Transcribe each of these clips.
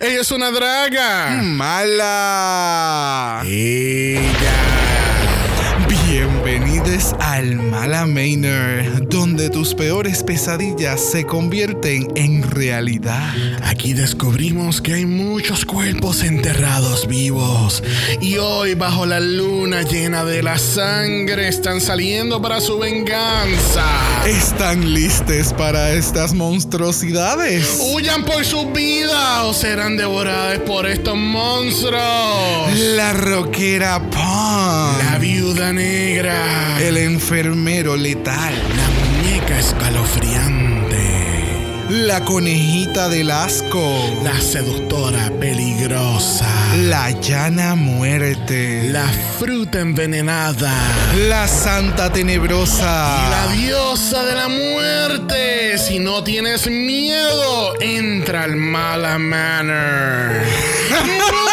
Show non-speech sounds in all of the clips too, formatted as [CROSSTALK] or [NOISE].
Ella es una draga. Mala. Ella. Bienvenidos al Mala Manor, donde tus peores pesadillas se convierten en realidad. Aquí descubrimos que hay muchos cuerpos enterrados vivos. Y hoy, bajo la luna llena de la sangre, están saliendo para su venganza. ¿Están listos para estas monstruosidades? Huyan por su vida o serán devoradas por estos monstruos. La roquera Pon. La viuda negra. El enfermero letal. La muñeca escalofriante. La conejita del asco. La seductora peligrosa. La llana muerte. La fruta envenenada. La santa tenebrosa. Y la diosa de la muerte. Si no tienes miedo, entra al Mala Manor. [LAUGHS]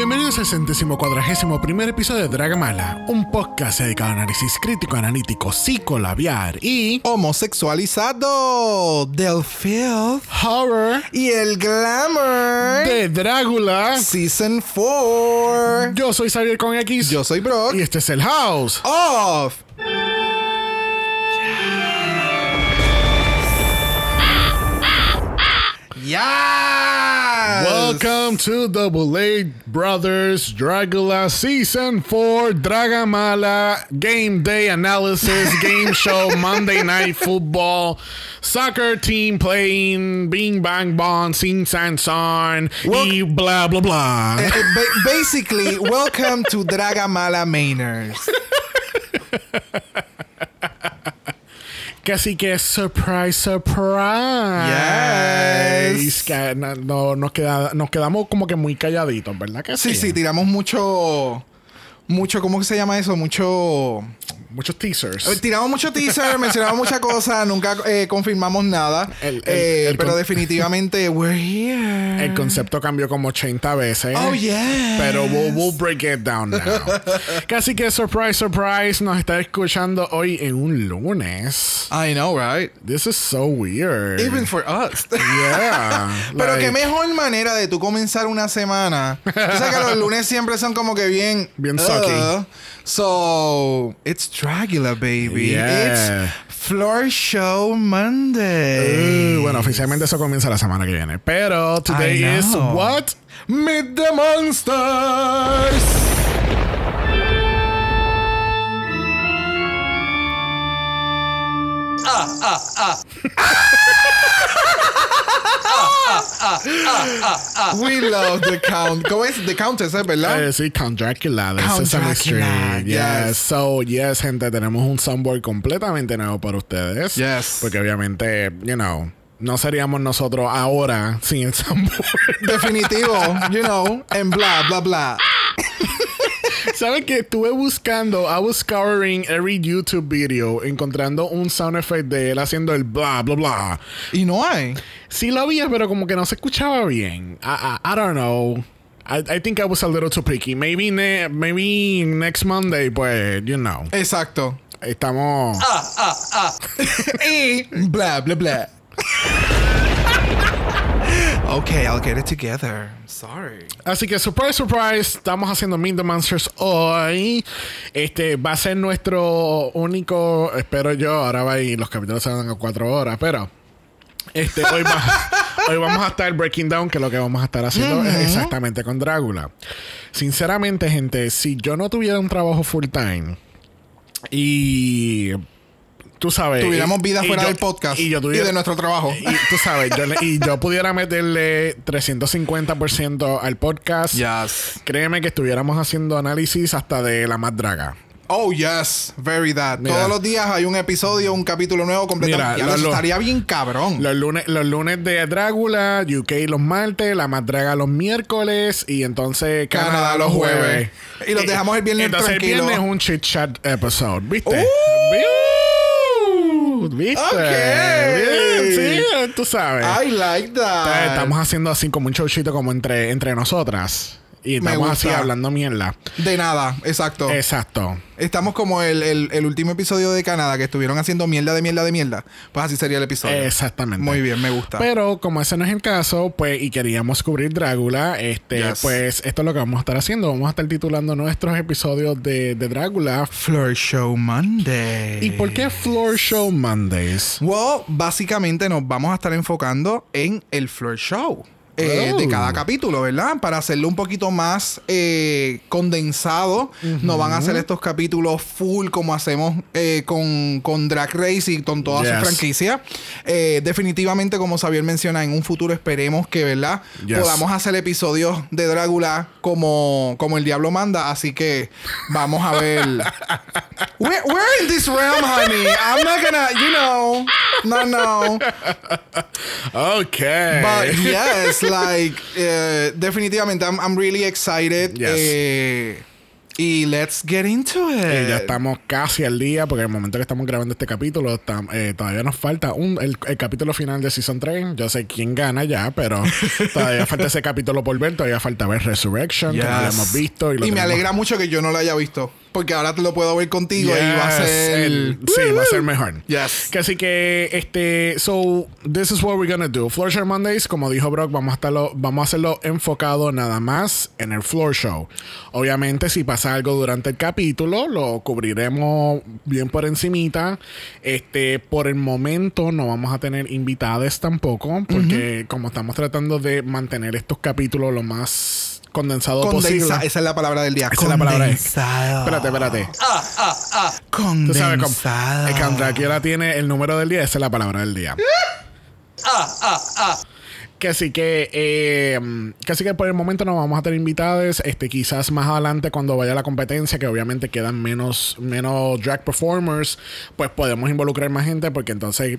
Bienvenidos al centésimo cuadragésimo primer episodio de Dragamala, un podcast dedicado a análisis crítico, analítico, psicolabiar y Homosexualizado del filth horror y el glamour de Drácula. Season 4. Yo soy Xavier con X Yo soy Brock. y este es el House. Off. Yes. Welcome to Double A Brothers Dragula Season 4 Dragamala Game Day Analysis [LAUGHS] Game Show Monday Night Football Soccer Team Playing Bing Bang Bong Sing San San Wel- y blah blah blah. Eh, ba- basically, welcome to Dragamala Mainers. [LAUGHS] Casi que surprise, surprise. Yes. Que no, no- nos, queda- nos quedamos como que muy calladitos, ¿verdad que Sí, sí, tiramos mucho. Mucho, ¿cómo se llama eso? Mucho. Muchos teasers. Eh, Tiramos mucho teaser, mencionamos muchas cosas, nunca eh, confirmamos nada. El- el- Eh, el pero definitivamente, [LAUGHS] we're here. El concepto cambió como 80 veces. Oh, yeah. Pero we'll, we'll break it down now. [LAUGHS] Casi que surprise, surprise, nos está escuchando hoy en un lunes. I know, right? This is so weird. Even for us. yeah. [LAUGHS] Pero like, qué mejor manera de tú comenzar una semana. Tú sabes que los lunes siempre son como que bien. Bien sucky. Uh, so, it's Dragula, baby. Yeah. It's Floor Show Monday. Uh, bueno, oficialmente eso comienza la semana que viene. Pero today is what? Meet the Monsters. [LAUGHS] We love the count. ¿Cómo es? The Countess. ¿verdad? Eh, sí, Count Dracula de Count Sesame Dracula, Street. Yes. yes. So, yes, gente, tenemos un soundboard completamente nuevo para ustedes. Yes. Porque obviamente, you know, no seríamos nosotros ahora sin el soundboard. Definitivo, you know, en bla, bla, bla. ¿Sabes que Estuve buscando, I was scouring every YouTube video, encontrando un sound effect de él haciendo el bla, bla, bla. Y no hay. Sí lo había, pero como que no se escuchaba bien. I, I, I don't know. I, I think I was a little too picky. Maybe, ne- maybe next Monday, pues, you know. Exacto. Estamos. [LAUGHS] y bla, bla, bla. Okay, I'll get it together. Sorry. Así que, surprise, surprise, estamos haciendo Monsters hoy. Este va a ser nuestro único, espero yo, ahora va y los capítulos se van a cuatro horas, pero este, hoy, va- [LAUGHS] hoy vamos a estar breaking down, que lo que vamos a estar haciendo es exactamente con Drácula. Sinceramente, gente, si yo no tuviera un trabajo full time y tú sabes. Tuviéramos vida y fuera yo- del podcast y, yo tuviera- de nuestro trabajo. y tú sabes, yo le- y yo pudiera meterle 350% al podcast. Yes. Créeme que estuviéramos haciendo análisis hasta de la más draga. Oh, yes. Very that. Mira. Todos los días hay un episodio, un capítulo nuevo completamente. Mira, estaría bien cabrón. Los lunes, los lunes de Drácula, UK los martes, la más draga los miércoles y entonces Canadá, Canadá los los jueves. jueves. Y los dejamos el viernes Entonces tranquilo. el viernes es un chit chat episode, ¿viste? Uh. ¿Viste? Sí, tú sabes. I like that. estamos haciendo así como un showcito como entre, entre nosotras. Y Me estamos así hablando mierda. De nada, exacto. Exacto. Estamos como el, el- el último episodio de Canadá que estuvieron haciendo mierda de mierda de mierda. Pues así sería el episodio. Exactamente. Muy bien, me gusta. Pero como ese no es el caso, pues, y queríamos cubrir Drácula, este, Yes. pues esto es lo que vamos a estar haciendo. Vamos a estar titulando nuestros episodios de, de Drácula. Floor Show Monday. ¿Y por qué Floor Show Mondays? Well, básicamente nos vamos a estar enfocando en el floor show. Eh, Oh. De cada capítulo, ¿verdad? Para hacerlo un poquito más eh, condensado. No van a hacer estos capítulos full como hacemos eh, con, con Drag Race y con toda Yes. su franquicia. Definitivamente, como Xavier menciona, en un futuro esperemos que, ¿verdad? Yes. Podamos hacer episodios de Drácula como, como el diablo manda. Así que vamos a ver. [LAUGHS] we're, we're in this realm, honey. I'm not gonna, you know. No, no. Ok. But yes, like, eh, definitivamente, I'm, I'm really excited. Yes. Eh, y let's get into it. Eh, ya estamos casi al día porque en el momento que estamos grabando este capítulo tam- eh, todavía nos falta un, el, el capítulo final de Season 3. Yo sé quién gana ya, pero [LAUGHS] todavía falta ese capítulo por ver. Todavía falta ver Resurrection, que no lo Yes. hemos visto. Y, lo Y me alegra mucho que yo no lo haya visto. Porque ahora te lo puedo ver contigo y va a ser. el- sí, va a ser mejor. Yes. Que así que, este, so, this is what we're gonna do. Floor Show Mondays, como dijo Brock, vamos a, estarlo, vamos a hacerlo enfocado nada más en el Floor Show. Obviamente, si pasa algo durante el capítulo, lo cubriremos bien por encimita. Este, por el momento no vamos a tener invitadas tampoco, porque como estamos tratando de mantener estos capítulos lo más condensado posible. Condensa, esa es la palabra del día. Esa es la palabra. Espérate, espérate. Tú Condensado. sabes cómo. Dracula tiene el número del día, esa es la palabra del día. Que así que, eh, que así que por el momento no vamos a tener invitados. Este, quizás más adelante cuando vaya la competencia, que obviamente quedan menos, menos drag performers, pues podemos involucrar más gente, porque entonces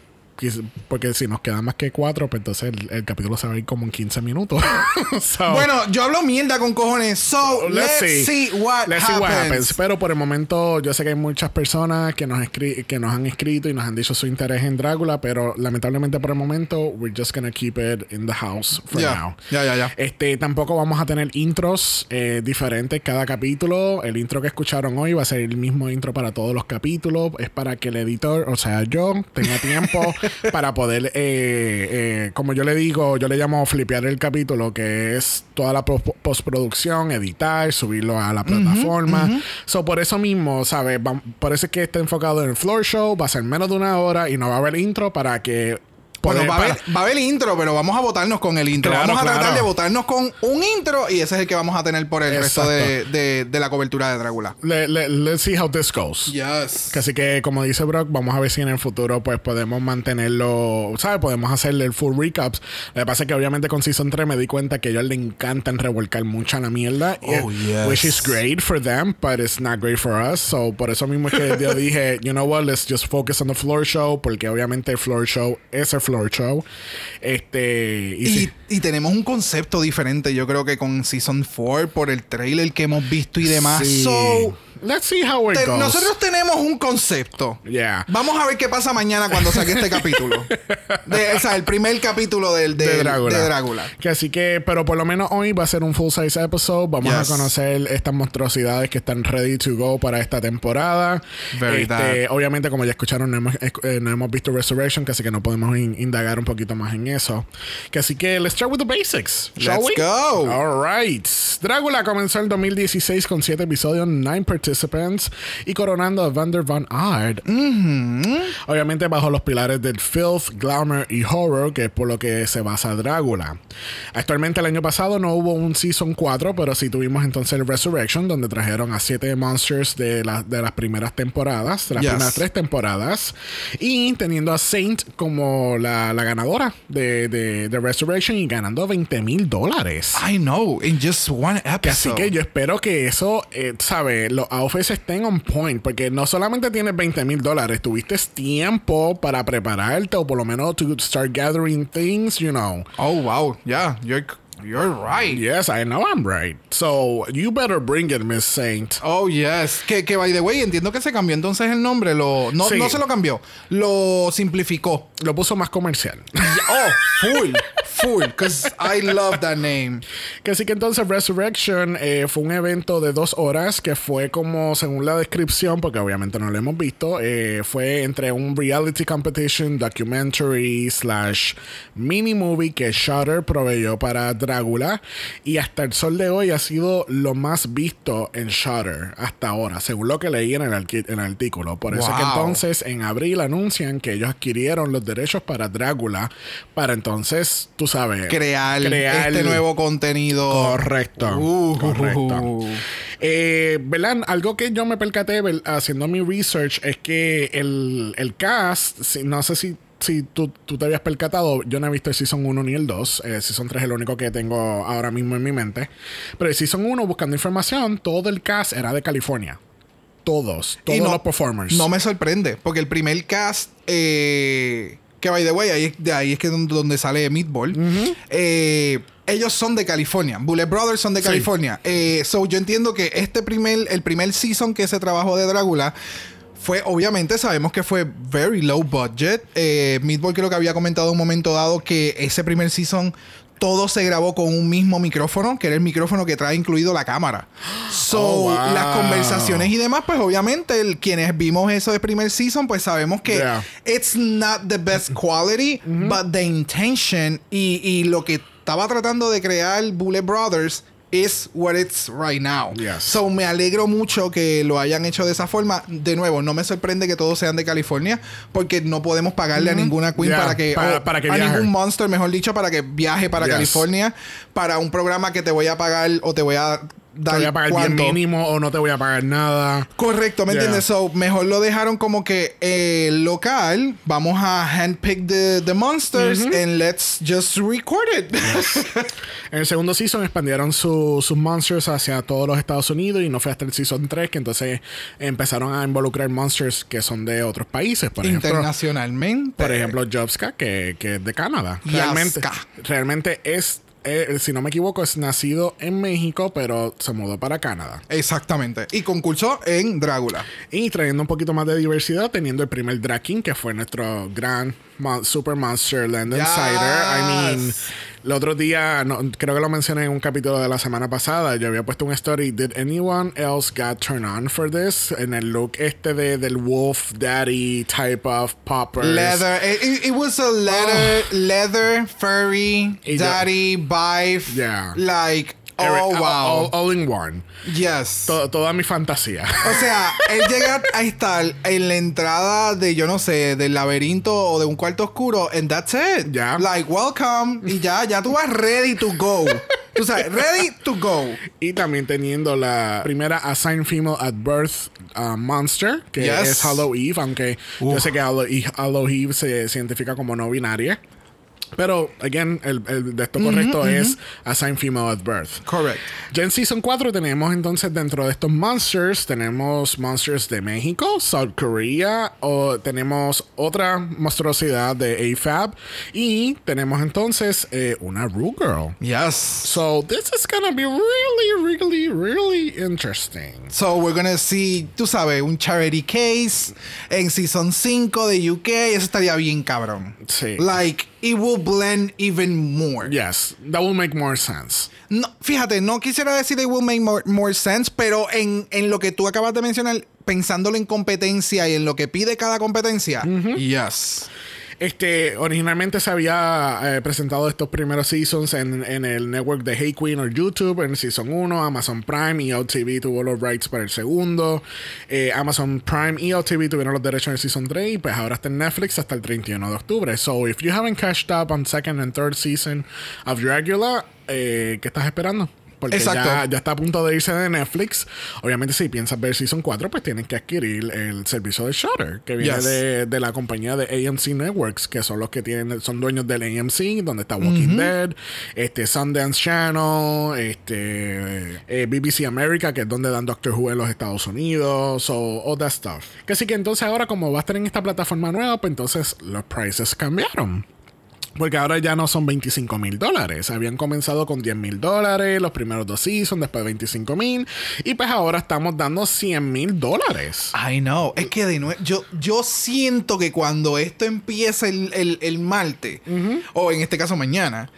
porque si nos quedan más que cuatro, pues entonces el, el capítulo se va a ir como en 15 minutos. [LAUGHS] So, Bueno, yo hablo mierda con cojones. So, Let's let's, see. see. what Let's see happens. what happens. Pero por el momento, yo sé que hay muchas personas que nos, escri- que nos han escrito y nos han dicho su interés en Drácula, pero lamentablemente por el momento, we're just gonna keep it in the house for Ya, now. ya, ya, ya. Este, tampoco vamos a tener intros eh, diferentes cada capítulo. El intro que escucharon hoy va a ser el mismo intro para todos los capítulos. Es para que el editor, o sea, yo, tenga tiempo [LAUGHS] [LAUGHS] para poder, eh, eh, como yo le digo, yo le llamo flipear el capítulo, que es toda la pos- postproducción, editar, subirlo a la plataforma. So, por eso mismo, ¿sabes? Por eso es que está enfocado en el floor show. Va a ser menos de una hora y no va a haber intro para que. Bueno, va a, haber, para- va a haber intro, pero vamos a votarnos con el intro. Claro, vamos a tratar claro. de votarnos con un intro y ese es el que vamos a tener por el resto de, Exacto. de- de la cobertura de Drácula. le- le- let's see how this goes. Yes. Así que, como dice Brock, vamos a ver si en el futuro pues podemos mantenerlo, ¿sabes? Podemos hacerle el full recaps. Lo que pasa es que obviamente con Season 3 me di cuenta que a ellos les encantan revolcar mucha la mierda. Oh, yes. Which is great for them, but it's not great for us. So, por eso mismo es que yo dije, you know what, let's just focus on the floor show, porque obviamente el floor show es el floor show. Este, y, Y, sí. y tenemos un concepto diferente, yo creo que con Season 4, por el trailer que hemos visto y demás. Sí. So, let's see how it te- goes. nosotros tenemos un concepto. Yeah. Vamos a ver qué pasa mañana cuando saque este [LAUGHS] capítulo. De- o sea, el primer capítulo del, de Drácula. de Drácula. Que así que, pero por lo menos hoy va a ser un full size episode. Vamos Yes. a conocer estas monstruosidades que están ready to go para esta temporada. Este, obviamente, como ya escucharon, no hemos, eh, no hemos visto Resurrection, que así que no podemos in- indagar un poquito más en eso. Que así que, let's start with the basics. Shall Let's we? go. All right. Drácula comenzó en 2016 con 7 episodios, 9 participants y coronando a Vander Van Aert Obviamente bajo los pilares del filth, glamour y horror, que es por lo que se basa Drácula. Actualmente el año pasado no hubo un Season 4, pero sí tuvimos entonces el Resurrection, donde trajeron a siete monsters de, la- de las primeras temporadas, de las Yes. primeras tres temporadas, y teniendo a Saint como la, la ganadora de, de, de Resurrection y ganando 20 mil dólares. I know, in just one Que Así episode. que yo espero que eso, eh, ¿sabes? Los outfits estén on point. Porque no solamente tienes 20 mil dólares, tuviste tiempo para prepararte o por lo menos to start gathering things, you know. Oh, wow. Yeah, you're, You're right. Yes, I know I'm right. So you better bring it, Miss Saint. Oh, yes. Que, que by the way, entiendo que se cambió entonces el nombre. Lo, no, Sí. no se lo cambió. Lo simplificó. Lo puso más comercial. Oh, full. Full. Because I love that name. Que sí que entonces Resurrection eh, fue un evento de dos horas que fue como, según la descripción, porque obviamente no lo hemos visto, eh, fue entre un reality competition, documentary, slash mini movie que Shutter proveyó para Drácula y hasta el sol de hoy ha sido lo más visto en Shutter hasta ahora, según lo que leí en el, arqui- en el artículo. Por eso es que entonces en abril anuncian que ellos adquirieron los derechos para Drácula para entonces, tú sabes, Crear, este nuevo contenido. Correcto. Uh, correcto. [LAUGHS] Eh, ¿verdad? Algo que yo me percaté haciendo mi research es que el, el cast, no sé si, si tú, tú te habías percatado, yo no he visto el Season 1 ni el 2. El Season 3 es el único que tengo ahora mismo en mi mente. Pero el Season 1, buscando información, todo el cast era de California. Todos, todos no- los performers. No me sorprende, porque el primer cast, eh, que by the way, ahí, de ahí es que donde, donde sale Meatball, eh, ellos son de California. Bullet Brothers son de Sí. California. Eh, so yo entiendo que este primer, el primer season que se trabajó de Drácula. Fue, obviamente, sabemos que fue very low budget. Eh, Meatball creo que había comentado en un momento dado que ese primer season todo se grabó con un mismo micrófono, que era el micrófono que trae incluido la cámara. So, Oh, wow. las conversaciones y demás, pues obviamente el- quienes vimos eso de primer season, pues sabemos que Yeah. it's not the best [LAUGHS] quality, but the intention y, y lo que estaba tratando de crear Bullet Brothers is what it's right now. Yes. So me alegro mucho que lo hayan hecho de esa forma. De nuevo, no me sorprende que todos sean de California, porque no podemos pagarle a ninguna queen Yeah, para que, para- que a viaje. ningún monster, mejor dicho, para que viaje para Yes. California para un programa que te voy a pagar o te voy a te voy a pagar bien mínimo o no te voy a pagar nada. Correcto, ¿me Yeah. entiendes? So, mejor lo dejaron como que eh, local. Vamos a handpick the, the monsters and let's just record it. [LAUGHS] En el segundo season expandieron su- sus monsters hacia todos los Estados Unidos y no fue hasta el season 3 que entonces empezaron a involucrar monsters que son de otros países. Por ejemplo, Internacionalmente. por ejemplo Jobska, que, que es de Canadá. Yaska. Realmente, realmente es, eh, si no me equivoco, es nacido en México, pero se mudó para Canadá. Exactamente. Y concursó en Drácula. Y trayendo un poquito más de diversidad, teniendo el primer Drag King, que fue nuestro gran mon- Super Monster Land Yes. Insider. I mean, el otro día, no, creo que lo mencioné en un capítulo de la semana pasada, yo había puesto un story, ¿Did anyone else got turned on for this? En el look este de, del Wolf Daddy type of poppers. Leather. It, was a leather, leather, furry, Y yo- daddy, bife. Yeah. Like, Every- oh, all- wow. All, all in one. yes. To- toda mi fantasía. O sea, él llega a estar en la entrada de, yo no sé, del laberinto o de un cuarto oscuro, and that's it. Ya. Like, welcome. Y ya, ya tú vas ready to go. Tú sabes, ready to go. Y también teniendo la primera Assigned Female at Birth uh, Monster, que Yes. es Hollow Eve, aunque yo sé que Hollow, Hollow Eve se, se identifica como no binaria. Pero, again, el, el de esto correcto es Assigned Female at Birth. Correct. Ya en Season 4 tenemos entonces dentro de estos monsters, tenemos monsters de México, South Korea, o tenemos otra monstruosidad de AFAB, y tenemos entonces eh, una Rue Girl. Yes. So this is gonna be really, really, really interesting. So we're gonna see, tú sabes, un charity case en season 5 de UK. Eso estaría bien cabrón. Sí. Like, it will blend even more. Yes, that will make more sense. No, fíjate, no quisiera decir it will make more, more sense, pero en, en lo que tú acabas de mencionar, pensándolo en competencia y en lo que pide cada competencia, yes. Este, originalmente se había eh, presentado estos primeros seasons en, el network de Hey Queen o YouTube en Season 1. Amazon Prime y OTV tuvo los rights para el segundo. Eh, Amazon Prime y OTV tuvieron los derechos en el Season 3 y pues ahora está en Netflix hasta el 31 de octubre. So, if you haven't cashed up on second and third season of Dracula, eh, ¿qué estás esperando? Porque Exacto. ya, ya está a punto de irse de Netflix. Obviamente, si piensas ver Season 4, pues tienes que adquirir el servicio de Shutter, que viene Yes. de, de la compañía de AMC Networks, que son los que tienen, son dueños del AMC, donde está Walking Dead, este Sundance Channel, este eh, BBC America, que es donde dan Doctor Who en los Estados Unidos, so all that stuff. Que sí que entonces ahora, como va a estar en esta plataforma nueva, pues entonces los prices cambiaron. Porque ahora ya no son 25 mil dólares. Habían comenzado con 10 mil dólares los primeros dos seasons, después 25 mil. Y pues ahora estamos dando 100 mil dólares. I know. Es que de nuevo, yo, yo siento que cuando esto empieza el, el, el martes, o en este caso mañana,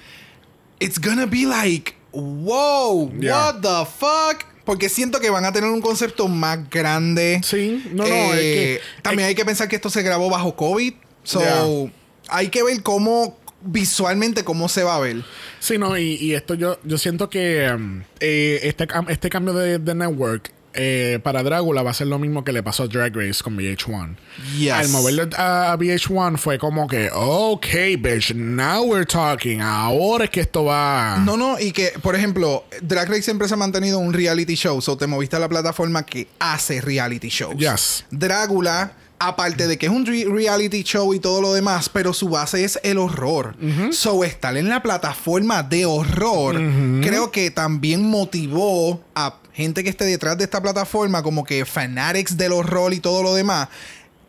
it's gonna be like, wow, Yeah. what the fuck. Porque siento que van a tener un concepto más grande. Sí, no, no, Eh, es que- También hay que pensar que esto se grabó bajo COVID. So, Yeah. hay que ver cómo, visualmente, cómo se va a ver. Sí, no, y, y esto yo, yo siento que um, eh, este, este cambio de, de network eh, para Drácula va a ser lo mismo que le pasó a Drag Race con VH1. Yes. Al moverlo a, a VH1 fue como que, ok, bitch, now we're talking. Ahora es que esto va. No, no, y que, por ejemplo, Drag Race siempre se ha mantenido un reality show. So te moviste a la plataforma que hace reality shows. Yes. Drácula, aparte de que es un re- reality show y todo lo demás, pero su base es el horror. So estar en la plataforma de horror, creo que también motivó a gente que esté detrás de esta plataforma, como que fanatics del horror y todo lo demás.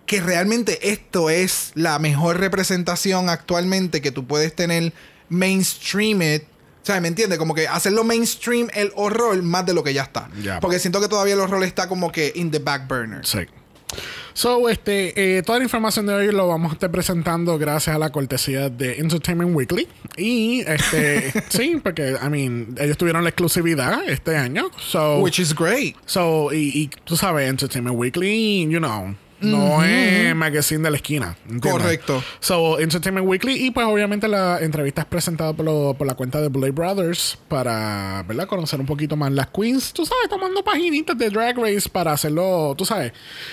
Que realmente esto es la mejor representación actualmente que tú puedes tener mainstream it. O sea, ¿me entiendes? Como que hacerlo mainstream el horror más de lo que ya está. Porque siento que todavía el horror está como que in the back burner. Sí. So, este, eh, toda la información de hoy lo vamos a estar presentando gracias a la cortesía de Entertainment Weekly. Y, este, [LAUGHS] sí, porque, I mean, ellos tuvieron la exclusividad este año. So, Which is great. so y, y tú sabes, Entertainment Weekly, you know, no es magazine de la esquina. ¿entiendes? Correcto. So, Entertainment Weekly y pues obviamente la entrevista es presentada por, lo- por la cuenta de Blade Brothers para, ¿verdad? Conocer un poquito más las queens, tú sabes, tomando paginitas de Drag Race para hacerlo, tú sabes.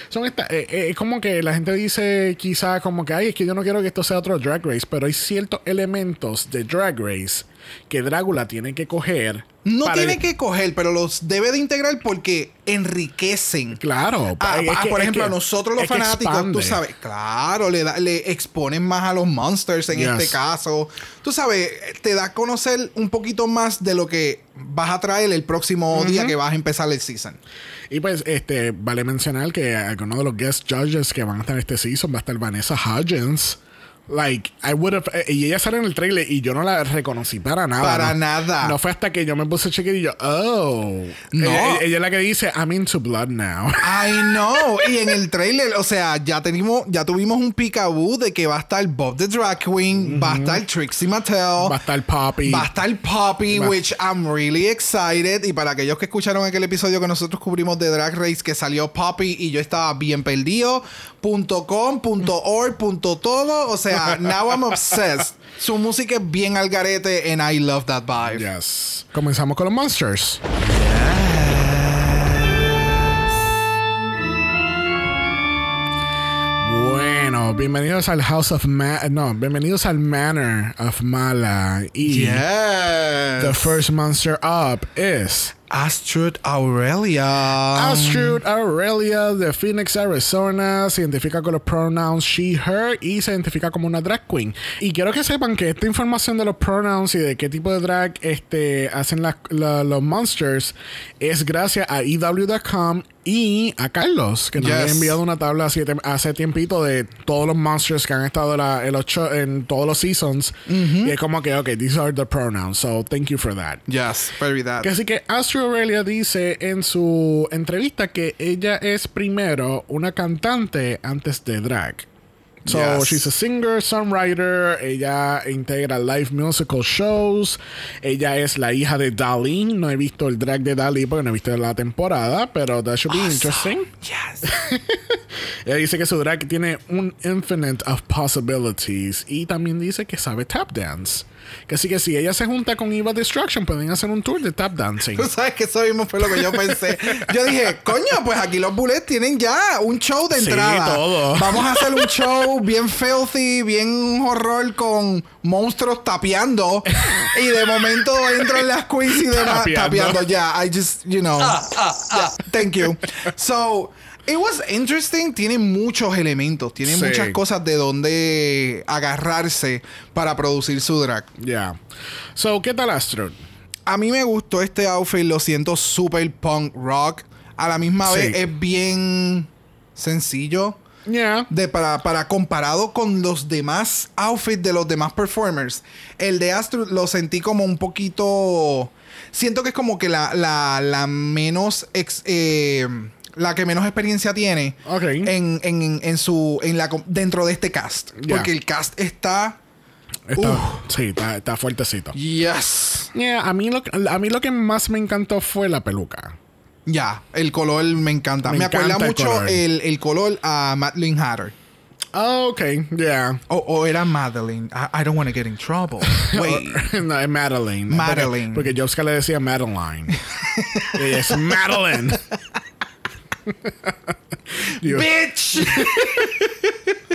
Son esta, eh, eh, es como que la gente dice quizá como que, ay, es que yo no quiero que esto sea otro Drag Race, pero hay ciertos elementos de Drag Race que Drácula tiene que coger. No tiene que coger, pero los debe de integrar porque enriquecen. Claro. Ah, es ah, por ejemplo, a nosotros los fanáticos, tú sabes, claro, le, da, le exponen más a los monsters en Yes. este caso. Tú sabes, te da a conocer un poquito más de lo que vas a traer el próximo día que vas a empezar el season. Y pues, este, vale mencionar que algunos de los guest judges que van a estar en este season va a estar Vanessa Hudgens. Like, I would have. eh, y ella sale en el trailer y yo no la reconocí para nada. Para ¿no? nada. No fue hasta que yo me puse a chequear y yo, oh. No. Ella, ella es la que dice, I'm into blood now. [LAUGHS] I know. y en el trailer, o sea, ya tenemos, ya tuvimos un peekaboo de que va a estar Bob the Drag Queen, va a estar Trixie Mattel. Va a estar Poppy. Va a estar Poppy, Va- which I'm really excited. Y para aquellos que escucharon aquel episodio que nosotros cubrimos de Drag Race, que salió Poppy y yo estaba bien perdido. Punto .com, punto .org, punto todo. O sea, now I'm obsessed. Su música es bien al garete and I love that vibe. Yes. Comenzamos con los monsters. Bueno, bienvenidos al House of Ma no, bienvenidos al Manor of Mala. Y Yes. the first monster up is Astrid Aurelia. Astrid Aurelia de Phoenix, Arizona. Se identifica con los pronouns she, her y se identifica como una drag queen. Y quiero que sepan que esta información de los pronouns y de qué tipo de drag este, hacen la- los monsters es gracias a EW.com y a Carlos, que nos Yes. había enviado una tabla hace, tiempito de todos los monsters que han estado la- en, los cho- en todos los seasons. Y es como que, ok, these are the pronouns. So thank you for that. Yes, very that. Que así que Astrid Aurelia dice en su entrevista que ella es primero una cantante antes de drag. So, Yes. she's a singer, songwriter, ella integra live musical shows, ella es la hija de Dali, no he visto el drag de Dali porque no he visto la temporada, pero that should be interesting. Yes. [LAUGHS] Ella dice que su drag tiene un infinite of possibilities y también dice que sabe tap dance. Que así que si ella se junta con Eva Destruction pueden hacer un tour de tap dancing. Tú sabes que eso mismo fue lo que yo pensé. Yo dije, coño, pues aquí los Bullets tienen ya un show de Sí, entrada. todo. Vamos a hacer un show bien filthy, bien horror con monstruos tapeando. y de momento entran las queens y demás Tapeando. tapeando. Ya, I just, you know. Yeah, thank you. So, it was interesting. Tiene muchos elementos. Tiene Sí. muchas cosas de donde agarrarse para producir su drag. Yeah. So, ¿qué tal Astrid? A mí me gustó este outfit, lo siento super punk rock. A la misma Sí. vez es bien sencillo. Yeah. de para, para comparado con los demás outfits de los demás performers. El de Astro lo sentí como un poquito. Siento que es como que la, la, la menos. ex- eh, la que menos experiencia tiene Ok. en, en, en su. En la, dentro de este cast. Porque el cast está. Está, sí, está, está fuertecito. Yes. Yeah, a, mí lo, a mí lo que más me encantó fue la peluca. Ya, el color me encanta. Me Me, acuerda encanta el mucho color. el, el color a Madeline Hatter. Oh, ok, yeah. O, o era Madeline. I, I don't want to get in trouble. [LAUGHS] Wait. [LAUGHS] no, es Madeline. Madeline. Porque, porque Jobska le decía Madeline. [LAUGHS] es Madeline. [LAUGHS] Bitch. [LAUGHS]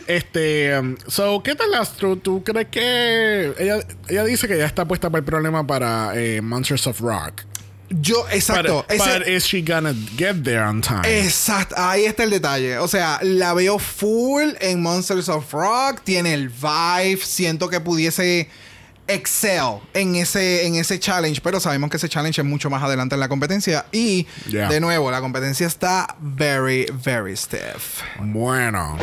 Este, um, so, ¿qué tal Astro? ¿Tú crees que ella, ella dice que ya está puesta para el problema para eh, Monsters of Rock? Yo, exacto. But, ese- but is she gonna get there on time? Exacto, ahí está el detalle. O sea, la veo full en Monsters of Rock, tiene el vibe, siento que pudiese excel en ese, en ese challenge, pero sabemos que ese challenge es mucho más adelante en la competencia y Yeah. de nuevo, la competencia está very, very stiff. Bueno.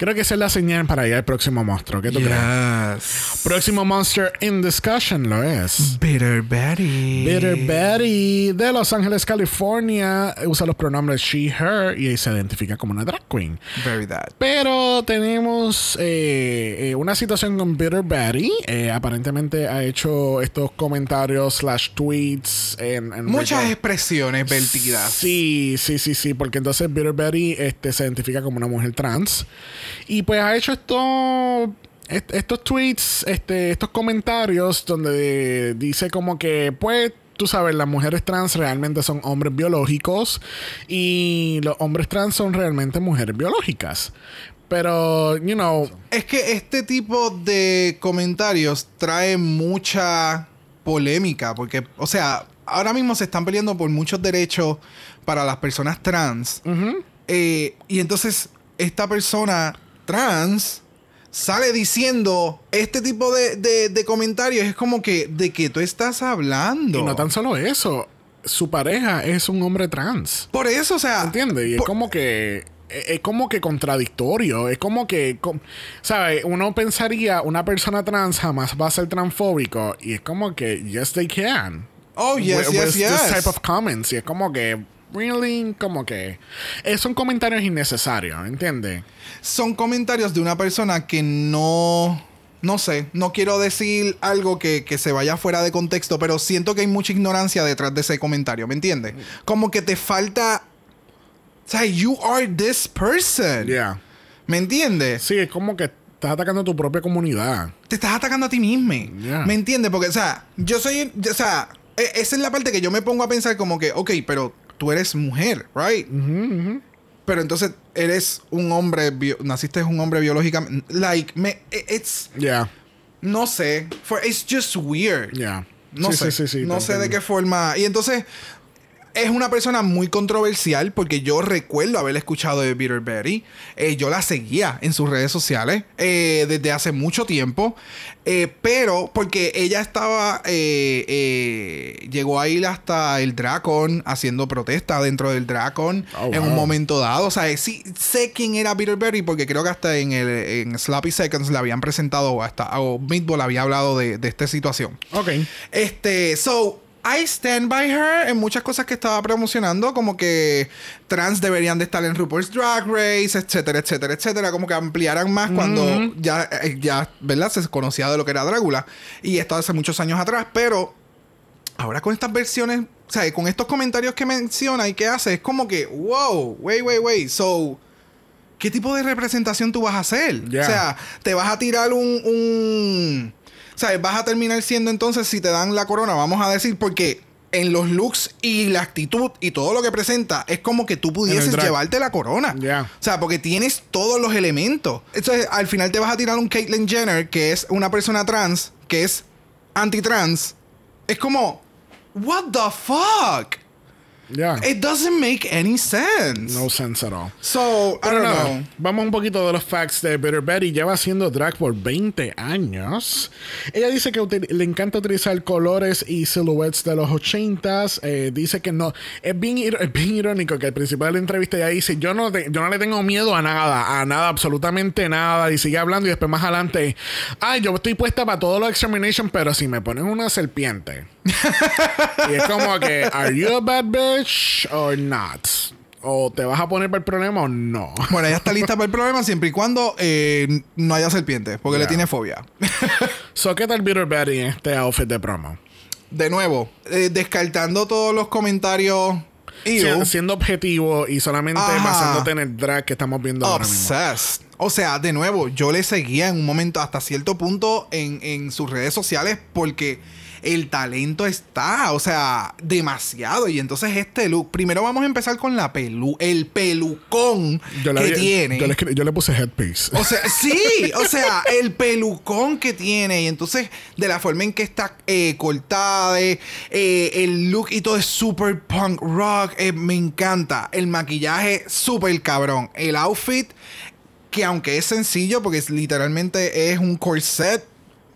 Creo que esa es la señal para ir al próximo monstruo. ¿Qué tú crees? Próximo monster in discussion lo es. Bitter Betty. Bitter Betty de Los Ángeles, California. Usa los pronombres she, her y se identifica como una drag queen. Very that. Pero tenemos eh, eh, una situación con Bitter Betty. Eh, aparentemente ha hecho estos comentarios slash tweets en, en Muchas expresiones vertidas. Sí, sí, sí, sí, porque entonces Bitter Betty este, se identifica como una mujer trans. Y pues ha hecho esto, est- estos tweets, este, estos comentarios donde dice como que, pues, tú sabes, las mujeres trans realmente son hombres biológicos y los hombres trans son realmente mujeres biológicas. Pero, you know, Es que este tipo de comentarios trae mucha polémica, porque, o sea, ahora mismo se están peleando por muchos derechos para las personas trans. Eh, y entonces, esta persona trans sale diciendo este tipo de, de- de comentarios. Es como que, ¿de qué tú estás hablando? y no tan solo eso, su pareja es un hombre trans. Por eso, o sea. ¿Entiendes? Y es como que. Es es como que contradictorio. Es como que. com- ¿Sabes? Uno pensaría una persona trans jamás va a ser transfóbico. Y es como que. Yes, they can. Oh, yes, With- yes, with yes. This type of comments. Y es como que. Really? Como que. eh, son comentarios innecesarios. ¿Entiendes? son comentarios de una persona que no. No sé, no quiero decir algo que, que se vaya fuera de contexto, pero siento que hay mucha ignorancia detrás de ese comentario, ¿me entiendes? Como que te falta. O sea, you are this person. Yeah. ¿Me entiendes? Sí, es como que estás atacando a tu propia comunidad. Te estás atacando a ti mismo. Yeah. ¿Me entiendes? Porque, o sea, yo soy. O sea, e- esa es la parte que yo me pongo a pensar, como que, ok, pero tú eres mujer, ¿right? Pero entonces eres un hombre. naciste un hombre biológicamente. Like, me, it's. Yeah. No sé. For, it's just weird. Yeah. No Sí, sé. sí, sí, sí, no sé de qué forma. Y entonces. Es una persona muy controversial porque yo recuerdo haber escuchado de Bitter Betty. Eh, yo la seguía en sus redes sociales eh, desde hace mucho tiempo. Eh, pero porque ella estaba. llegó a ir hasta el Dracon haciendo protesta dentro del Dracon Oh, en un momento dado. O sea, sí sé quién era Bitter Betty porque creo que hasta en, el, en Slappy Seconds le habían presentado o hasta o Meatball había hablado de, de esta situación. Ok. Este, so, I stand by her en muchas cosas que estaba promocionando, como que trans deberían de estar en RuPaul's Drag Race, etcétera, etcétera, etcétera, como que ampliaran más cuando ya, eh, ya, ¿verdad? Se conocía de lo que era Drácula. Y esto hace muchos años atrás, pero ahora con estas versiones, o sea, con estos comentarios que menciona y que hace, es como que, wow, wait, wait, wait, so... ¿Qué tipo de representación tú vas a hacer? Yeah. O sea, te vas a tirar un, un... O sea, vas a terminar siendo entonces, si te dan la corona, vamos a decir, porque en los looks y la actitud y todo lo que presenta, es como que tú pudieses llevarte la corona. Yeah. O sea, porque tienes todos los elementos. Entonces, al final te vas a tirar un Caitlyn Jenner, que es una persona trans, que es anti-trans. Es como, what the fuck? Yeah. It doesn't make any sense. No sense at all. So, I don't know. vamos un poquito de los facts de Bitter Betty. Lleva haciendo drag por 20 años. Ella dice que le encanta utilizar colores y silhouettes de los 80s. Eh, dice que no. Es bien, ir- es bien irónico que al principio de la entrevista ella dice: yo no, te- yo no le tengo miedo a nada, a nada, absolutamente nada. Y sigue hablando y después más adelante: Ay, yo estoy puesta para todos los extermination, pero si me ponen una serpiente. [LAUGHS] y es como que: ¿Are you a bad bitch or not? O te vas a poner para el problema o no. [LAUGHS] Bueno, ella está lista para el problema siempre y cuando eh, no haya serpientes, porque le tiene fobia. [LAUGHS] So, ¿qué tal Bitter Betty en este outfit de promo? De nuevo, eh, descartando todos los comentarios. Ew, siendo objetivo y solamente Ajá. basándote en el drag que estamos viendo ahora mismo. obsessed. O sea, de nuevo, yo le seguía en un momento, hasta cierto punto, en, en sus redes sociales porque el talento está, o sea, demasiado. Y entonces este look, primero vamos a empezar con la pelu, el pelucón Yo que había- tiene. yo le, escri- yo le puse headpiece. O sea, [LAUGHS] sí, o sea, el pelucón que tiene y entonces de la forma en que está eh, cortada, eh, eh, el look y todo es super punk rock, eh, me encanta. El maquillaje super cabrón. El outfit que aunque es sencillo porque es, literalmente es un corset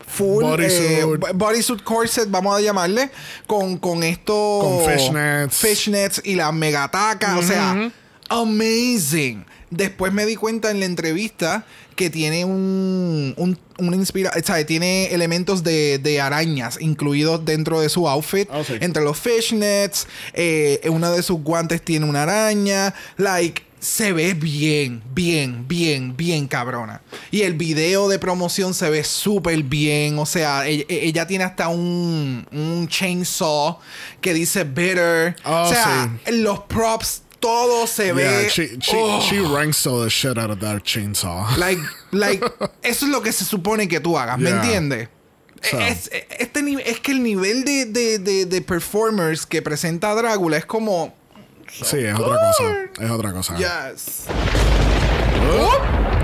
full Bodysuit. eh, bodysuit corset vamos a llamarle con con esto Con fishnets. fishnets y la megataca o sea amazing después me di cuenta en la entrevista que tiene un, un una inspira o sea, tiene elementos de, de arañas incluidos dentro de su outfit Oh, sí. entre los fishnets eh, uno de sus guantes tiene una araña like se ve bien, bien, bien, bien cabrona. Y el video de promoción se ve súper bien. O sea, ella, ella tiene hasta un, un chainsaw que dice bitter. Oh, o sea, los props, todo se Yeah, ve. she, she, oh, she ranked the shit out of that chainsaw. [LAUGHS] like, like, eso es lo que se supone que tú hagas, ¿me entiendes? So. Es, este, es que el nivel de, de, de, de performers que presenta Drácula es como. Sí, es otra cosa. Es otra cosa. Yes.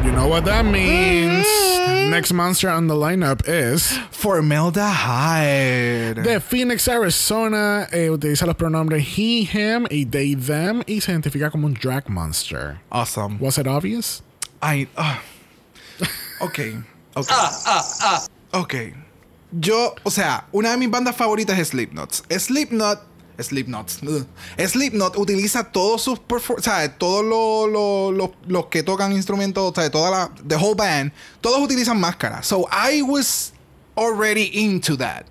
You know what that means. Mm-hmm. Next monster on the lineup is Formelda Hyde. de Phoenix, Arizona. Eh, utiliza los pronombres he, him y they, them y se identifica como un drag monster. Awesome. Was it obvious? I. ah. Ok. Ok. Ok. Yo, o sea, una de mis bandas favoritas es Slipknot. Slipknot. Slipknot. Slipknot utiliza todos sus perfor- o sea, todos los lo- lo- los que tocan instrumentos, o sea, toda la the whole band, todos utilizan máscara. So I was already into that.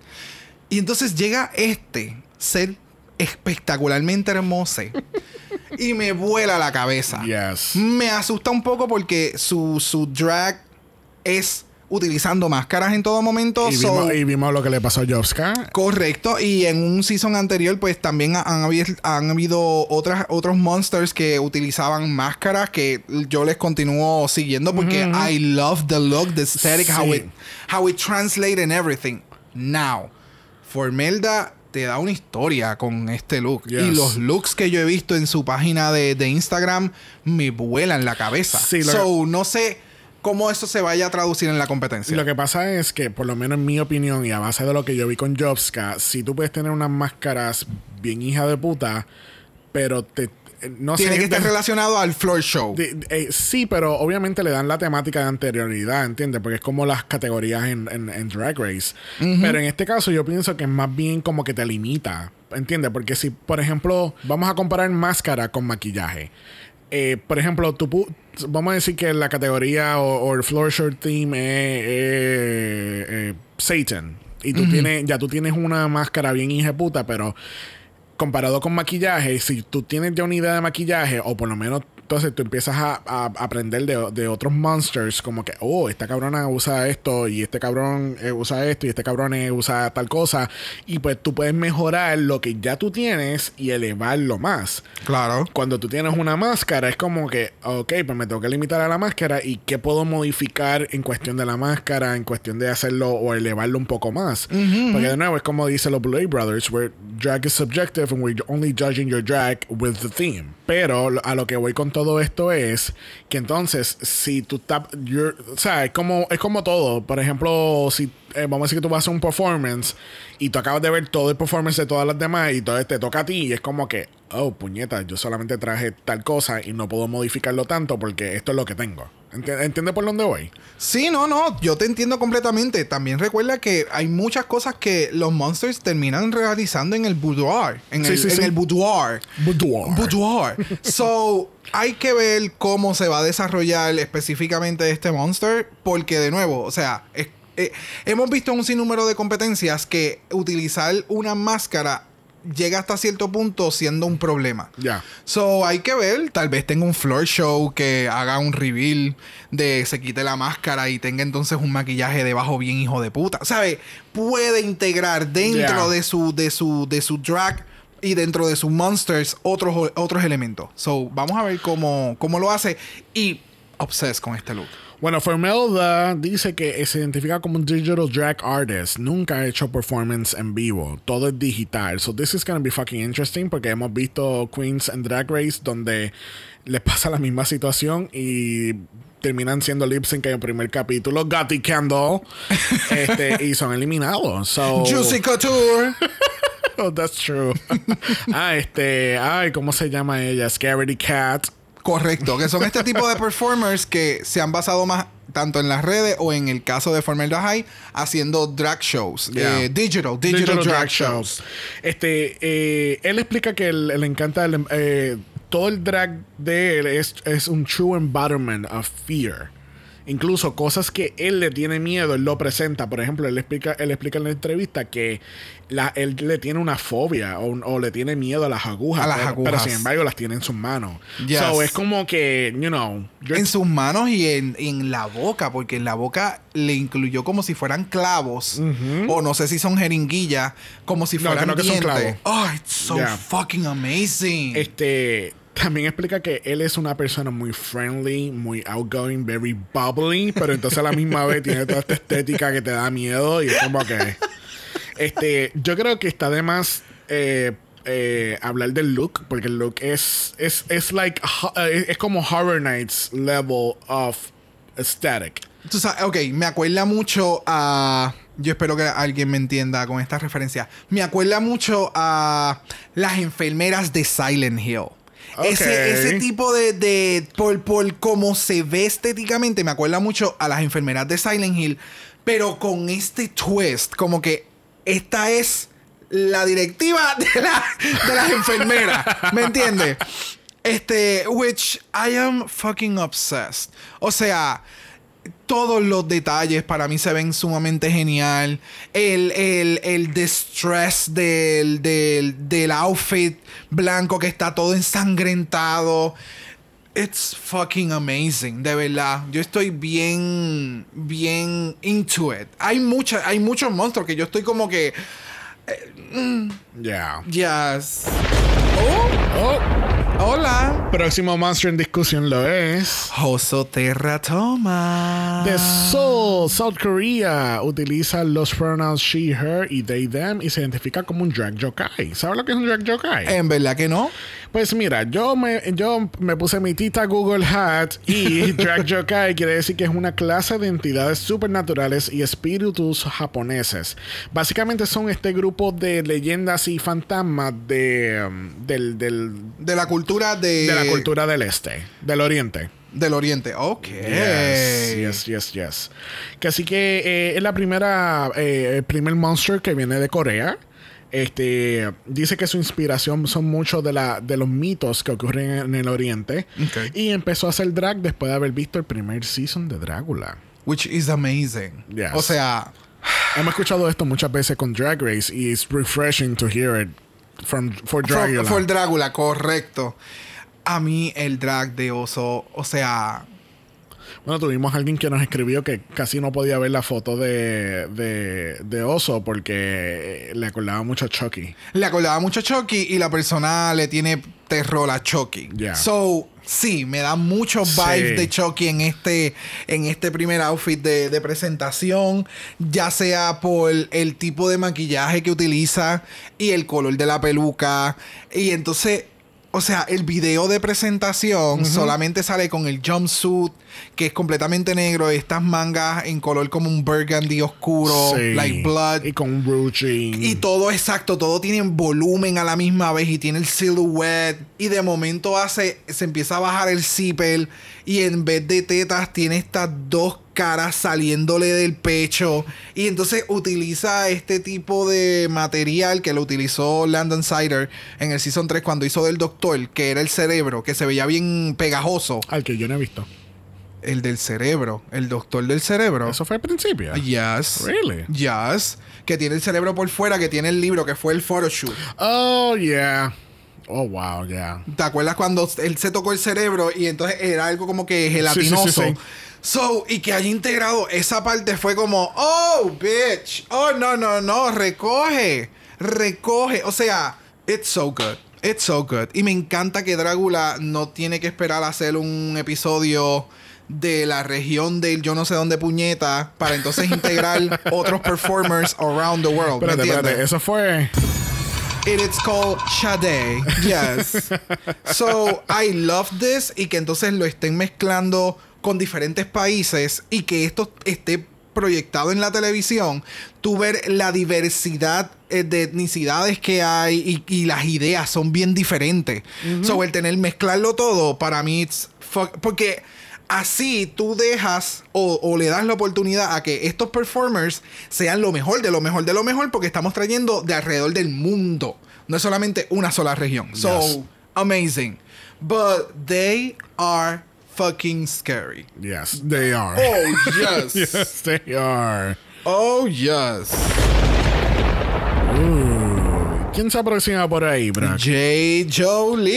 Y entonces llega este ser espectacularmente hermoso y me vuela la cabeza. Yes. Me asusta un poco porque su, su drag es utilizando máscaras en todo momento. Y so- vimos, y vimos lo que le pasó a Jobska. Correcto, y en un season anterior, pues también ha- han, habido, han habido otras, otros monsters que utilizaban máscaras que yo les continúo siguiendo porque I love the look, the aesthetic, how it, how it translate and everything. Now, Formelda te da una historia con este look. Yes. Y los looks que yo he visto en su página de, de Instagram me vuelan la cabeza. Sí, so, no sé cómo eso se vaya a traducir en la competencia. Lo que pasa es que, por lo menos en mi opinión, y a base de lo que yo vi con Jobska, si tú puedes tener unas máscaras bien hija de puta, pero te. eh, No Tiene sé, que estar de- relacionado al floor show. de- eh, sí, pero obviamente le dan la temática de anterioridad, ¿entiendes? Porque es como las categorías en, en- en Drag Race. Pero en este caso yo pienso que es más bien como que te limita, ¿entiendes? Porque si, por ejemplo, vamos a comparar máscara con maquillaje. Eh, por ejemplo, tú vamos a decir que la categoría o, o el floor shirt theme es eh, eh, Satan. Y tú tienes, ya tú tienes una máscara bien hija de puta, pero comparado con maquillaje, si tú tienes ya una idea de maquillaje, o por lo menos entonces tú empiezas a, a aprender de, de otros monsters, como que, oh, esta cabrona usa esto, y este cabrón eh, usa esto, y este cabrón eh, usa tal cosa, y pues tú puedes mejorar lo que ya tú tienes y elevarlo más. Claro. Cuando tú tienes una máscara, es como que, ok, pues me tengo que limitar a la máscara y qué puedo modificar en cuestión de la máscara, en cuestión de hacerlo o elevarlo un poco más. Porque de nuevo, es como dicen los Blade Brothers, where drag is subjective and we're only judging your drag with the theme. Pero a lo que voy con todo esto es que entonces, si tú estás. O sea, es como, es como todo. Por ejemplo, si eh, vamos a decir que tú vas a hacer un performance y tú acabas de ver todo el performance de todas las demás y entonces te toca a ti y es como que, oh, puñeta, yo solamente traje tal cosa y no puedo modificarlo tanto porque esto es lo que tengo. ¿Entiendes por dónde voy? Sí, no, no, yo te entiendo completamente. También recuerda que hay muchas cosas que los monsters terminan realizando en el boudoir. En, el, en el boudoir. Boudoir. Boudoir. [LAUGHS] so, hay que ver cómo se va a desarrollar específicamente este monster. Porque, de nuevo, o sea, eh, hemos visto un sinnúmero de competencias que utilizar una máscara llega hasta cierto punto siendo un problema. Ya. So hay que ver, tal vez tenga un floor show que haga un reveal de se quite la máscara y tenga entonces un maquillaje debajo bien hijo de puta. ¿Sabe? Puede integrar dentro de su de su de su drag y dentro de sus monsters otros otros elementos. So vamos a ver cómo cómo lo hace y obses con este look. Bueno, Formelda dice que se identifica como un digital drag artist. Nunca ha hecho performance en vivo. Todo es digital. So this is gonna be fucking interesting porque hemos visto Queens and Drag Race donde les pasa la misma situación y terminan siendo lip sync en el primer capítulo. Gotti Candle. [LAUGHS] este, y son eliminados. So, Juicy Couture. [LAUGHS] oh, that's true. [LAUGHS] ah, este. Ay, ¿cómo se llama ella? Scaredy Cat. Correcto, que son este tipo de [LAUGHS] performers que se han basado más tanto en las redes o en el caso de Formelda High haciendo drag shows, eh, digital, digital, drag, shows. Este, eh, él explica que le encanta eh, todo el drag de él es, es un true embodiment of fear. Incluso cosas que él le tiene miedo, él lo presenta. Por ejemplo, él explica, él explica en la entrevista que la, él le tiene una fobia o, le tiene miedo a las agujas. A las pero, agujas. pero sin embargo las tiene en sus manos. So, es como que, you know. En sus manos y en, la boca, porque en la boca le incluyó como si fueran clavos. O no sé si son jeringuillas, como si fueran no, que no dientes. Oh, it's so fucking amazing. Este también explica que él es una persona muy friendly, muy outgoing, very bubbly, pero entonces a la misma vez tiene toda esta estética que te da miedo y es como que... Este, yo creo que está de más eh, eh, hablar del look, porque el look es, es, es like, eh, es como Horror Nights level of aesthetic. Tú sabes, ok, me acuerda mucho a... Yo espero que alguien me entienda con esta referencia. Me acuerda mucho a las enfermeras de Silent Hill. Ese, tipo de, de por, por cómo se ve estéticamente, me acuerda mucho a las enfermeras de Silent Hill, pero con este twist, como que esta es la directiva de, la, de las enfermeras, ¿me entiendes? Este, which I am fucking obsessed. O sea, todos los detalles para mí se ven sumamente genial. El, el, el distress del, del, del, outfit blanco que está todo ensangrentado. It's fucking amazing, de verdad. Yo estoy bien, bien into it. Hay, mucha, hay muchos monstruos que yo estoy como que... Eh, mm, yeah. Yes. Oh. Oh. Hola. Próximo monstruo en discusión lo es. Hoso Terra Toma. De Seoul, South Korea. Utiliza los pronouns she, her y they, them y se identifica como un drag yokai. ¿Sabes lo que es un drag yokai? En verdad que no. Pues mira, yo me, yo me puse mi tita Google Hat y [LAUGHS] Drag Yokai quiere decir que es una clase de entidades supernaturales y espíritus japoneses. Básicamente son este grupo de leyendas y fantasmas de, um, del, de la cultura de... De la cultura del este, del oriente. Del oriente, ok. Yes, yes, yes, Que así que eh, es la primera, eh, el primer monster que viene de Corea. Este dice que su inspiración son muchos de, la, de los mitos que ocurren en el Oriente. Y empezó a hacer drag después de haber visto el primer season de Drácula. Which is amazing. O sea. Hemos escuchado esto muchas veces con Drag Race y es refreshing to hear it from, for Dragula. For, for Drácula, correcto. A mí el drag de oso, o sea, bueno, tuvimos alguien que nos escribió que casi no podía ver la foto de, de, Oso porque le acordaba mucho a Chucky. Le acordaba mucho a Chucky y la persona le tiene terror a Chucky. So, Sí, me da muchos vibes de Chucky en este, en este primer outfit de, de, presentación, ya sea por el tipo de maquillaje que utiliza y el color de la peluca. Y entonces o sea, el video de presentación solamente sale con el jumpsuit, que es completamente negro, estas mangas en color como un burgundy oscuro, like blood. Y con ruching. Y todo exacto, todo tiene volumen a la misma vez y tiene el silhouette. Y de momento hace, se empieza a bajar el zipper y en vez de tetas tiene estas dos caras saliéndole del pecho. Y entonces utiliza este tipo de material que lo utilizó Landon Sider en el Season 3 cuando hizo del Doctor, que era el cerebro, que se veía bien pegajoso. Al que yo no he visto. El del cerebro, el doctor del cerebro. Eso fue al principio. Yes. Really? Yes. Que tiene el cerebro por fuera, que tiene el libro, que fue el photoshoot. Oh, yeah. Oh, wow, yeah. ¿Te acuerdas cuando él se tocó el cerebro y entonces era algo como que gelatinoso? Sí, sí, So, y que haya integrado esa parte fue como, oh, bitch. Oh, no, no, no. Recoge. Recoge. O sea, it's so good. It's so good. Y me encanta que Drácula no tiene que esperar a hacer un episodio de la región del yo no sé dónde puñeta para entonces [LAUGHS] integrar otros performers around the world. Espérate, espérate. Eso fue. And it's called Shade. Yes. [LAUGHS] so, I love this. Y que entonces lo estén mezclando con diferentes países y que esto esté proyectado en la televisión, tú ver la diversidad eh, de etnicidades que hay y, las ideas son bien diferentes. So, el tener mezclarlo todo, para mí, it's porque así tú dejas o, o, le das la oportunidad a que estos performers sean lo mejor de lo mejor de lo mejor, porque estamos trayendo de alrededor del mundo. No es solamente una sola región. So, amazing. But they are fucking scary. Yes, they are. Oh, [LAUGHS] yes. yes, they are. Oh, yes. Ooh. ¿Quién se aproxima por ahí, Brock? J. Jolie.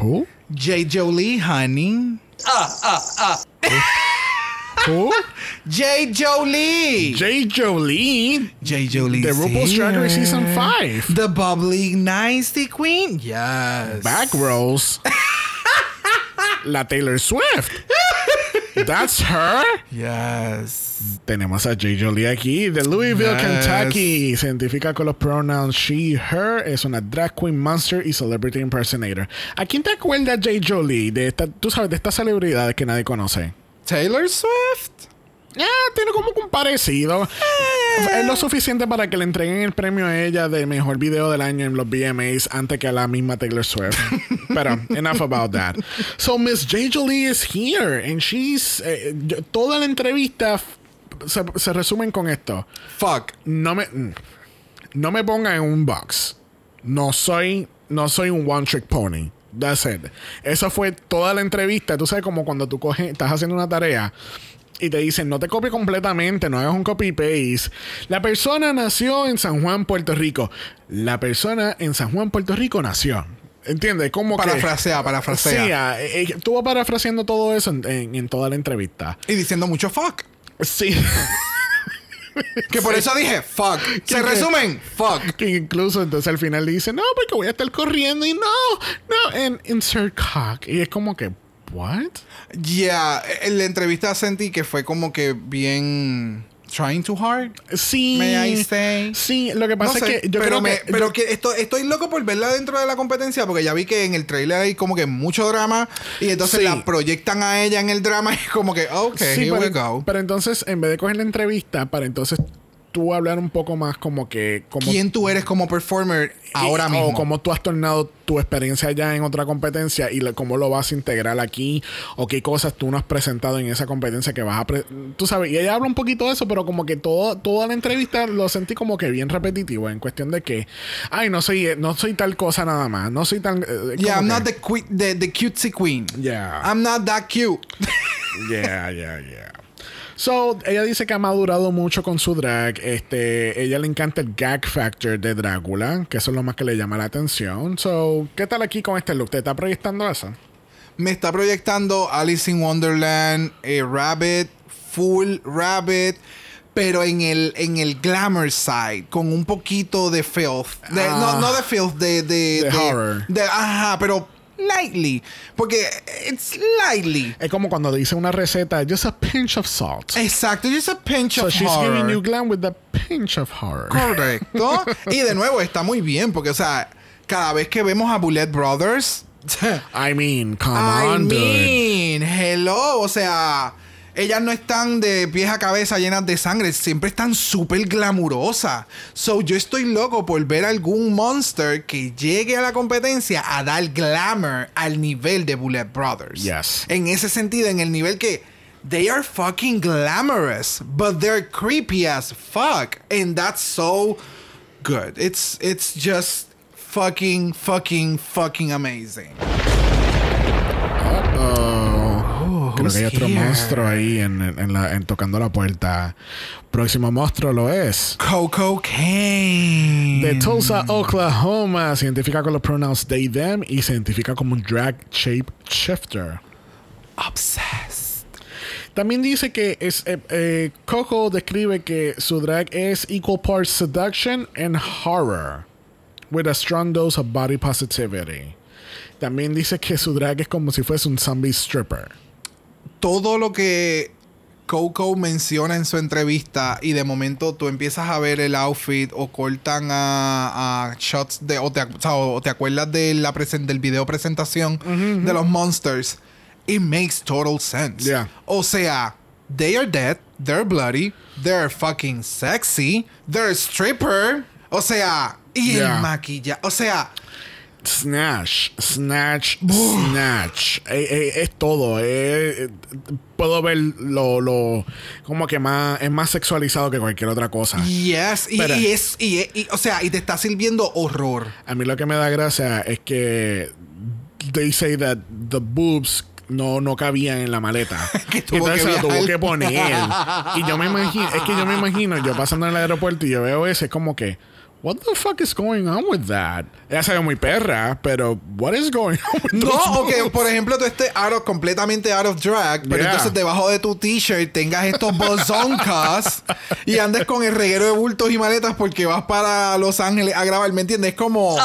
Who? J. Jolie, honey. Ah, ah, ah. Who? J. Jolie. J. Jolie. J. Jolie. The RuPaul's Drag Race Season 5. The bubbly, nasty queen. Yes. Back rolls. [LAUGHS] la Taylor Swift. That's her. Yes. Tenemos a J. Jolie aquí de Louisville, Kentucky. Se identifica con los pronouns she, her. Es una drag queen monster y celebrity impersonator. ¿A quién te acuerdas J. Jolie? De esta, tú sabes, de estas celebridades que nadie conoce. Taylor Swift. Ah, tiene como un parecido. Eh. Es lo suficiente para que le entreguen el premio a ella de mejor video del año en los VMAs antes que a la misma Taylor Swift. Pero, enough about that. So, Miss J. Jolie is here and she's. Eh, toda la entrevista se, se resumen con esto. Fuck. No me. No me ponga en un box. No soy. No soy un one trick pony. That's it. Eso fue toda la entrevista. Tú sabes, como cuando tú coges, estás haciendo una tarea y te dicen, no te copie completamente, no hagas un copy-paste. La persona nació en San Juan, Puerto Rico. La persona en San Juan, Puerto Rico nació. ¿Entiendes? Como parafrasea, parafrasea. Sí, ah, eh, eh, estuvo parafraseando todo eso en, toda la entrevista. Y diciendo mucho fuck. Sí. [LAUGHS] que por eso dije fuck. Se resumen, fuck. Que incluso entonces al final dice, no, porque voy a estar corriendo y no, no, en insert cock. Y es como que, what? Yeah, en la entrevista sentí que fue como que bien trying too hard. Sí. May I say? Sí, lo que pasa es que yo pero creo que pero que estoy, estoy loco por verla dentro de la competencia porque ya vi que en el trailer hay como que mucho drama y entonces la proyectan a ella en el drama y como que ok, here we go. Pero entonces en vez de coger la entrevista para entonces tú hablar un poco más como que... Como, ¿Quién tú eres como performer ahora mismo? O cómo tú has tornado tu experiencia ya en otra competencia y cómo lo vas a integrar aquí o qué cosas tú no has presentado en esa competencia que vas a... tú sabes, y ella habla un poquito de eso, pero como que todo, toda la entrevista lo sentí como que bien repetitivo en cuestión de que, ay, no soy, no soy tal cosa nada más, no soy tan... Eh, yeah, I'm not the, the, the cutesy queen. Yeah. I'm not that cute. [LAUGHS] yeah, yeah, yeah. So, ella dice que ha madurado mucho con su drag. Este, ella le encanta el gag factor de Drácula, que eso es lo más que le llama la atención. So, ¿qué tal aquí con este look? ¿Te está proyectando eso? Me está proyectando Alice in Wonderland, eh, Rabbit, Full Rabbit pero en el, en el glamour side, con un poquito de filth. no, no de filth, de, de, de, horror. ajá, pero lightly. Porque it's lightly. Es como cuando dice una receta, just a pinch of salt. Exacto, just a pinch so of she's horror. giving you glam with a pinch of horror. Correcto. [LAUGHS] y de nuevo, está muy bien, porque, o sea, cada vez que vemos a Bullet Brothers. [LAUGHS] I mean, come I on, dude. mean, hello. O sea, ellas no están de pies a cabeza llenas de sangre, siempre están súper glamurosas. So, yo estoy loco por ver algún monster que llegue a la competencia a dar glamour al nivel de Bullet Brothers. Yes. En ese sentido, en el nivel que. They are fucking glamorous, but they're creepy as fuck. And that's so good. It's it's just fucking, fucking, fucking amazing. Creo que hay otro here? monstruo ahí en, en la, en tocando la puerta. Próximo monstruo lo es. Coco Kane. De Tulsa, Oklahoma. Se identifica con los pronouns they, them y se identifica como un drag shape shifter. Obsessed. También dice que es, eh, eh, Coco describe que su drag es equal parts seduction and horror, with a strong dose of body positivity. También dice que su drag es como si fuese un zombie stripper. Todo lo que Coco menciona en su entrevista y de momento tú empiezas a ver el outfit o cortan a, a shots de o te, o sea, o te acuerdas de la presen- del video presentación de los monsters it makes total sense Yeah. o sea they are dead they're bloody they're fucking sexy they're stripper o sea y Yeah. el maquillaje o sea Snatch, snatch, snatch. Eh, eh, es todo. eh, puedo ver lo, lo. Como que más. Es más sexualizado que cualquier otra cosa. yes y, y es y, y- o sea y te está sirviendo horror A mí lo que me da gracia es que. They say that the boobs. No, no cabían en la maleta. [LAUGHS] Que Entonces que se lo tuvo que poner. Y yo me imagino, es que yo me imagino, yo pasando en el aeropuerto y yo veo ese, como que, what the fuck is going on with that? Ella se ve muy perra, pero what is going on with No, o que boobs? por ejemplo tú estés out of- completamente out of drag, pero Yeah. entonces debajo de tu t-shirt tengas estos bozoncas y andes con el reguero de bultos y maletas porque vas para Los Ángeles a grabar, ¿me entiendes? Es como...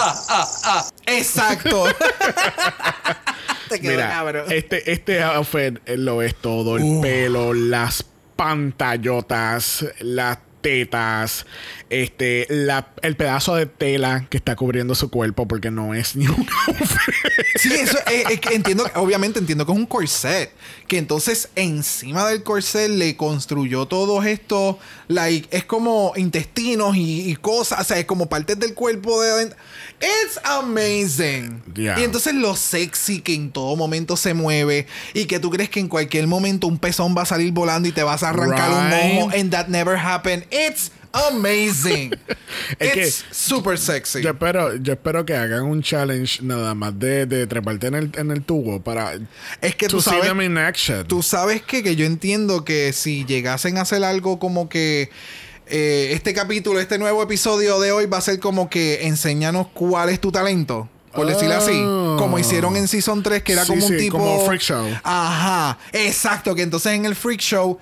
Exacto. [LAUGHS] Te quedó Mira, cabrón. este, este outfit lo es todo: el pelo, las pantallotas, las tetas, este, la, el pedazo de tela que está cubriendo su cuerpo, porque no es ni un. Sí, eso es, es que entiendo, obviamente entiendo que es un corset. Que entonces encima del corset le construyó todos estos, like, es como intestinos y, y cosas, o sea, es como partes del cuerpo de adentro. It's amazing. Yeah. Y entonces lo sexy que en todo momento se mueve y que tú crees que en cualquier momento un pezón va a salir volando y te vas a arrancar Right. un ojo and that never happened. It's amazing. [LAUGHS] Es que- It's super sexy. Yo espero, yo espero que hagan un challenge nada más de, de treparte en el, en el tubo para Es que tú sabes. Tú sabes que, que yo entiendo que si llegasen a hacer algo como que eh, este capítulo, este nuevo episodio de hoy va a ser como que enséñanos cuál es tu talento. Por decirlo así. Oh. Como hicieron en Season 3, que era Sí, como un sí, tipo. como freak show. Ajá. Exacto. Que entonces en el Freak Show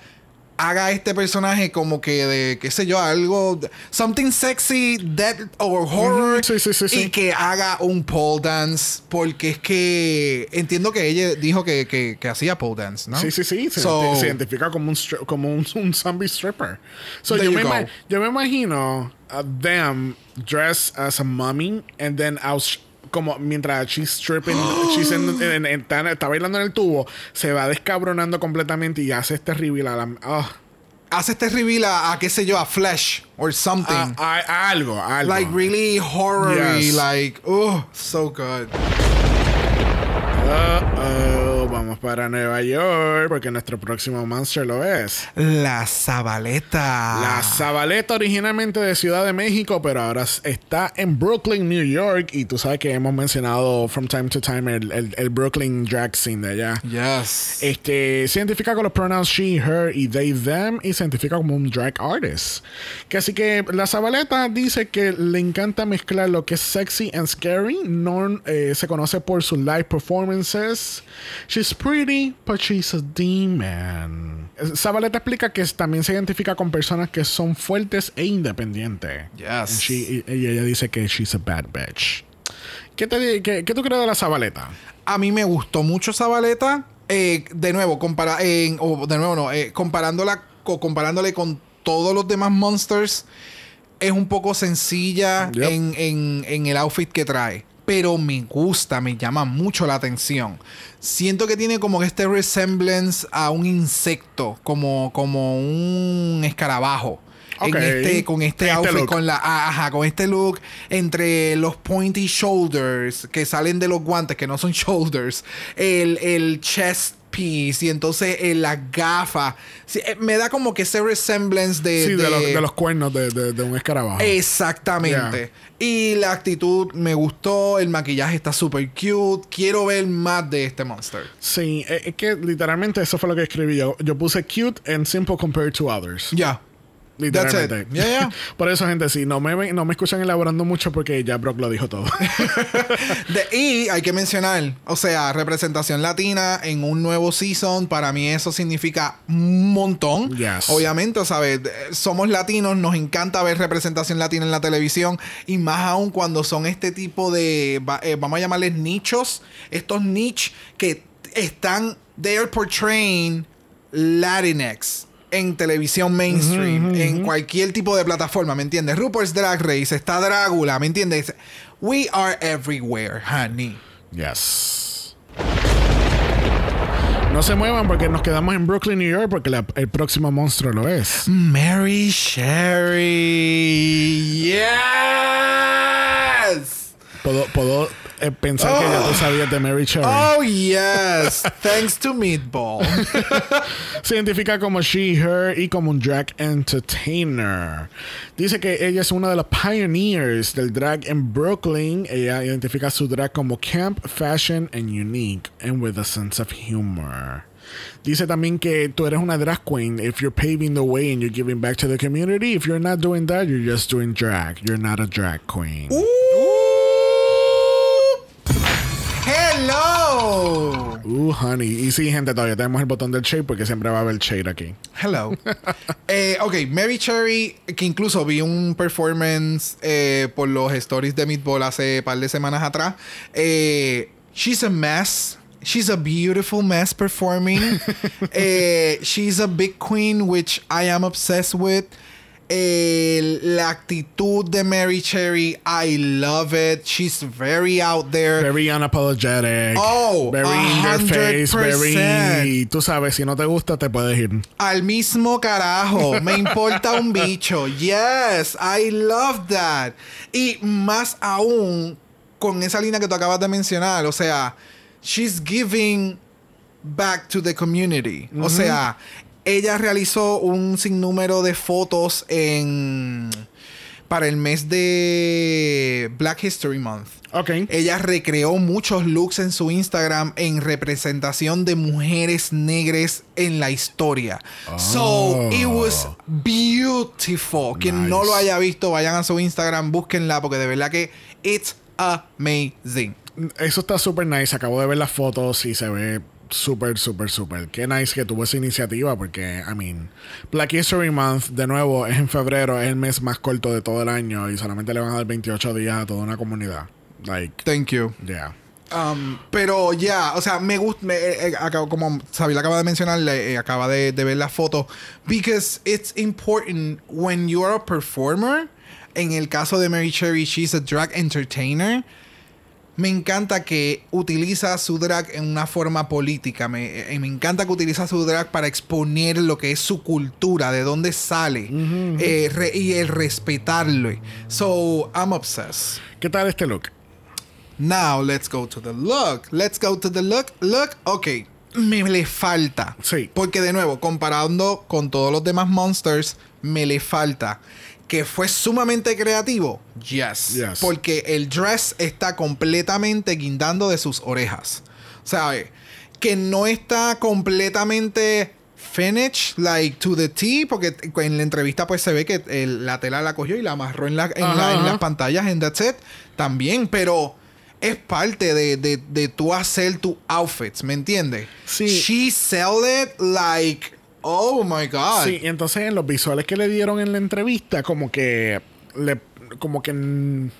haga este personaje como que de, qué sé yo, algo. Something sexy, dead or horror. Ujú, sí, sí, sí, Y que haga un pole dance. Porque es que entiendo que ella dijo que, que, que hacía pole dance, ¿no? Sí, sí, sí. Se, So- se identifica como un, stri- como un, [LAUGHS] un zombie stripper. So yo, me yo me imagino a them dressed as a mummy and then out como mientras she's stripping, she's in- en- en- está, bailando en el tubo, se va descabronando completamente y hace este reveal a la... ah, Hace este reveal a, a, qué sé yo, a Flesh or something. a- a- a algo, algo. like really horror Yes. like, oh, so good. Vamos para Nueva York porque nuestro próximo monster lo es. La Zabaleta. La Zabaleta originalmente de Ciudad de México, pero ahora está en Brooklyn, New York. Y tú sabes que hemos mencionado from time to time el, el- el Brooklyn drag scene de allá. Yes. Este se identifica con los pronouns she, her y they, them y se identifica como un drag artist. Que así que la Zabaleta dice que le encanta mezclar lo que es sexy and scary. No eh, se conoce por sus live performances. She's pretty, but she's a demon. Eh, Zabaleta explica que también se identifica con personas que son fuertes e independientes. Yes. And she- y, ella dice que she's a bad bitch. ¿Qué, te, qué, qué tú crees de la Zabaleta? A mí me gustó mucho esa baleta. Eh, de nuevo, compara de nuevo no, eh, comparándola, co- comparándole con todos los demás monsters, es un poco sencilla Yep. en, en- en el outfit que trae. Pero me gusta, me llama mucho la atención. Siento que tiene como este resemblance a un insecto, como, como un escarabajo. En este, con este Este outfit, look. con la, ah, ajá, con este look entre los pointy shoulders que salen de los guantes, que no son [LAUGHS] shoulders, el, el chest piece y entonces eh, las gafas. Sí, eh, me da como que ese resemblance de. sí, de, de- los, de los cuernos de, de- de un escarabajo. Exactamente. Y la actitud me gustó, el maquillaje está súper cute. Quiero ver más de este monster. Sí, eh, es que literalmente eso fue lo que escribí yo. Yo puse cute and simple compared to others. Ya. Literalmente. Yeah, yeah. [LAUGHS] Por eso, gente, si no me, no me escuchan elaborando mucho porque ya Brock lo dijo todo. [LAUGHS] De- y hay que mencionar, o sea, representación latina en un nuevo season, para mí eso significa un montón. Yes. Obviamente, ¿sabes? Somos latinos, nos encanta ver representación latina en la televisión y más aún cuando son este tipo de, eh, vamos a llamarles nichos, estos niches que están, they are portraying Latinx. En televisión mainstream, en cualquier tipo de plataforma, ¿me entiendes? RuPaul's Drag Race, está Drácula, ¿me entiendes? We are everywhere, honey. yes. No se muevan porque nos quedamos en Brooklyn, New York, porque la- el próximo monstruo lo es. Mary Sherry. Yes. Puedo, puedo pensar que ya tú sabías de Mary Cherry. Oh, yes. Thanks to Meatball. [LAUGHS] Se identifica como she, her y como un drag entertainer. Dice que ella es una de las pioneers del drag en Brooklyn. Ella identifica su drag como camp, fashion and unique and with a sense of humor. Dice también que tú eres una drag queen if you're paving the way and you're giving back to the community. If you're not doing that, you're just doing drag. You're not a drag queen. Hello. Uh, honey. Y sí, gente, todavía tenemos el botón del shade porque siempre va a haber shade aquí. Hello. [LAUGHS] eh, ok, Mary Cherry, que incluso vi un performance eh, por los stories de Meatball hace par de semanas atrás. Eh, she's a mess. She's a beautiful mess performing. [LAUGHS] eh, she's a big queen, which I am obsessed with. Eh, la actitud de Mary Cherry, I love it. She's very out there. Very unapologetic. Oh, very in your face. 100%. Very. Tú sabes, si no te gusta, te puedes ir. Al mismo carajo. Me importa un [LAUGHS] bicho. Yes, I love that. Y más aún con esa línea que tú acabas de mencionar. O sea, she's giving back to the community. O sea, ella realizó un sinnúmero de fotos en para el mes de Black History Month. Ok. Ella recreó muchos looks en su Instagram en representación de mujeres negras en la historia. So, it was beautiful. Quien no lo haya visto, vayan a su Instagram, búsquenla, porque de verdad que it's amazing. Eso está súper nice. Acabo de ver las fotos y se ve súper, súper, súper. Qué nice que tuvo esa iniciativa porque, I mean, Black History Month, de nuevo, es en febrero, es el mes más corto de todo el año y solamente le van a dar 28 días a toda una comunidad. Like, Thank you. yeah. Um, pero ya, o sea, me gusta, eh, eh, como Sabila acaba de mencionar, eh, acaba de, de ver la foto, because it's important when you are a performer. En el caso de Mary Cherry, she's a drag entertainer. Me encanta que utiliza su drag en una forma política. Me, eh, me encanta que utiliza su drag para exponer lo que es su cultura, de dónde sale, eh, re- y el respetarlo. So, I'm obsessed. ¿Qué tal este look? Now let's go to the look. Let's go to the look. Look, ok. Me le falta. Sí. Porque de nuevo, comparando con todos los demás monsters, me le falta. Que fue sumamente creativo. Yes. Yes. Porque el dress está completamente guindando de sus orejas. ¿Sabe? Que no está completamente finished, like to the T, porque en la entrevista pues se ve que el- la tela la cogió y la amarró en, la, en, la- en las pantallas en That's It también, pero es parte de, de, de tú hacer tu outfits, ¿me entiendes? Sí. She sell it like, oh my God. Sí, entonces en los visuales que le dieron en la entrevista, como que le, como que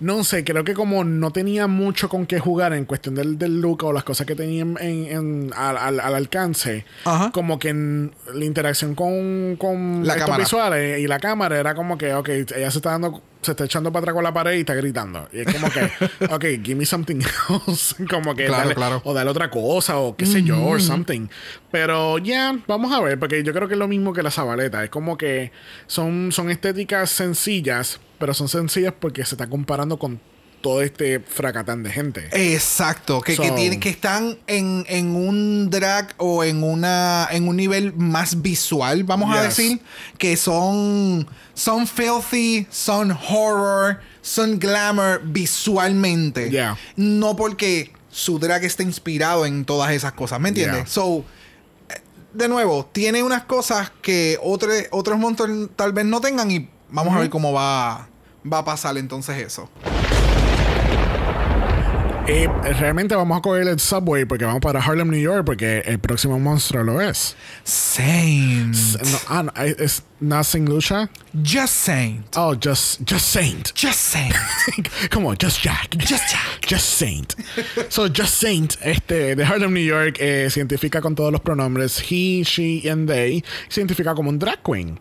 no sé, creo que como no tenía mucho con qué jugar en cuestión del, del look o las cosas que tenía en, en- al, al- al alcance, Ajá. como que en la interacción con, con La estos visuales y la cámara era como que, ok, ella se está dando, se está echando para atrás con la pared y está gritando. Y es como que, [LAUGHS] ok, give me something else. [LAUGHS] como que Claro, dale- claro. o dale otra cosa o qué sé yo, or something. Pero ya, vamos a ver, porque yo creo que es lo mismo que la Zabaleta. Es como que son, son estéticas sencillas, pero son sencillas porque se está comparando con todo este fracatán de gente. Exacto, que, que, tiene- que están en, en un drag o en una en un nivel más visual, vamos a decir, que son son filthy, son horror, son glamour visualmente. Yeah. No porque su drag está inspirado en todas esas cosas, ¿me entiendes? Yeah. So eh, de nuevo, tiene unas cosas que otros otros monstruos tal vez no tengan y vamos a ver cómo va va a pasar entonces eso. Eh, realmente vamos a coger el subway porque vamos para Harlem, New York, porque el próximo monstruo lo es. Saint. No, ah, no, es not Saint Lucia. Just Saint. Oh, just, just Saint. Just Saint. [LAUGHS] Come on, just Jack. Just Jack. Just Saint. So, Just Saint, este, de Harlem, New York, eh, se identifica con todos los pronombres he, she, and they. Se identifica como un drag queen.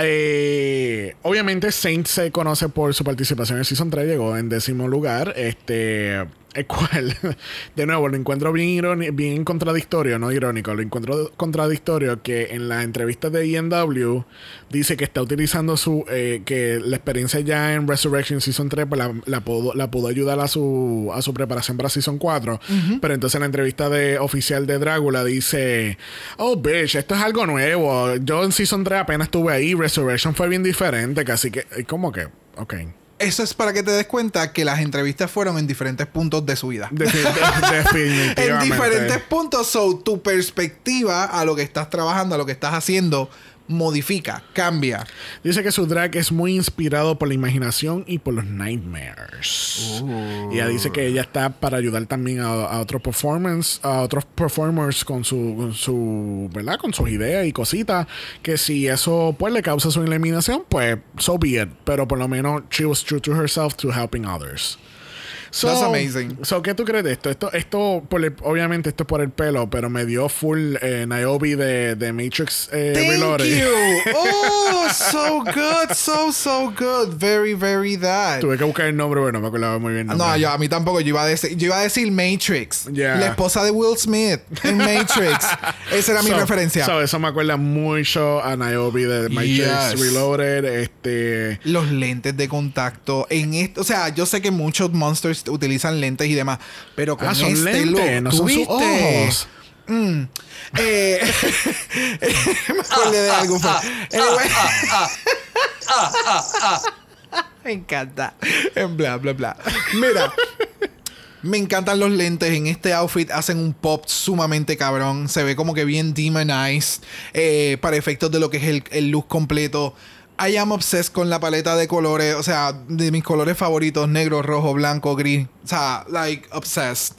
Eh, obviamente, Saint se conoce por su participación en Season 3, llegó en décimo lugar. Este. El cual, [LAUGHS] de nuevo, lo encuentro bien, bien contradictorio, no irónico, lo encuentro contradictorio que en la entrevista de EW dice que está utilizando su, eh, que la experiencia ya en Resurrection Season 3 pues la, la pudo, la pudo ayudar a su, a su preparación para Season 4, pero entonces en la entrevista de oficial de Drácula dice, oh bitch, esto es algo nuevo, yo en Season 3 apenas estuve ahí, Resurrection fue bien diferente, casi que, como que, ok. Eso es para que te des cuenta que las entrevistas fueron en diferentes puntos de su vida. Defi- de- [LAUGHS] definitivamente. en diferentes puntos. So, tu perspectiva a lo que estás trabajando, a lo que estás haciendo, modifica, cambia. Dice que su drag es muy inspirado por la imaginación y por los nightmares. Y ella dice que ella está para ayudar también a, a otros performance, a otros performers con su, con su, ¿verdad? Con sus ideas y cositas. Que si eso pues le causa su eliminación, pues so be it. Pero por lo menos she was true to herself to helping others. So, That's amazing. So, ¿qué tú crees de esto? Esto, esto por el- obviamente, esto es por el pelo, pero me dio full eh, Niobe de, de Matrix eh, Thank Reloaded. you. [LAUGHS] Oh, so good, so so good. Very, very that. Tuve que buscar el nombre, pero no me acordaba muy bien. el No, yo, a mí tampoco. Yo iba a decir, yo iba a decir Matrix. Yeah. La esposa de Will Smith en Matrix. [LAUGHS] Esa era mi referencia. so, eso me acuerda mucho a Niobe de Matrix Yes. Reloaded. Este. los lentes de contacto en esto, o sea, yo sé que muchos monsters utilizan lentes y demás, pero con Ah, son este lentes, look, no ¿tú son sus ojos. Mm. Eh, [LAUGHS] me acordé de algo. fue- Anyway. me encanta. En bla, bla, bla. Mira. Me encantan los lentes. En este outfit hacen un pop sumamente cabrón. Se ve como que bien demonized. eh, para efectos de lo que es el, el look completo. I am obsessed con la paleta de colores. O sea, de mis colores favoritos: negro, rojo, blanco, gris. O sea, like, obsessed.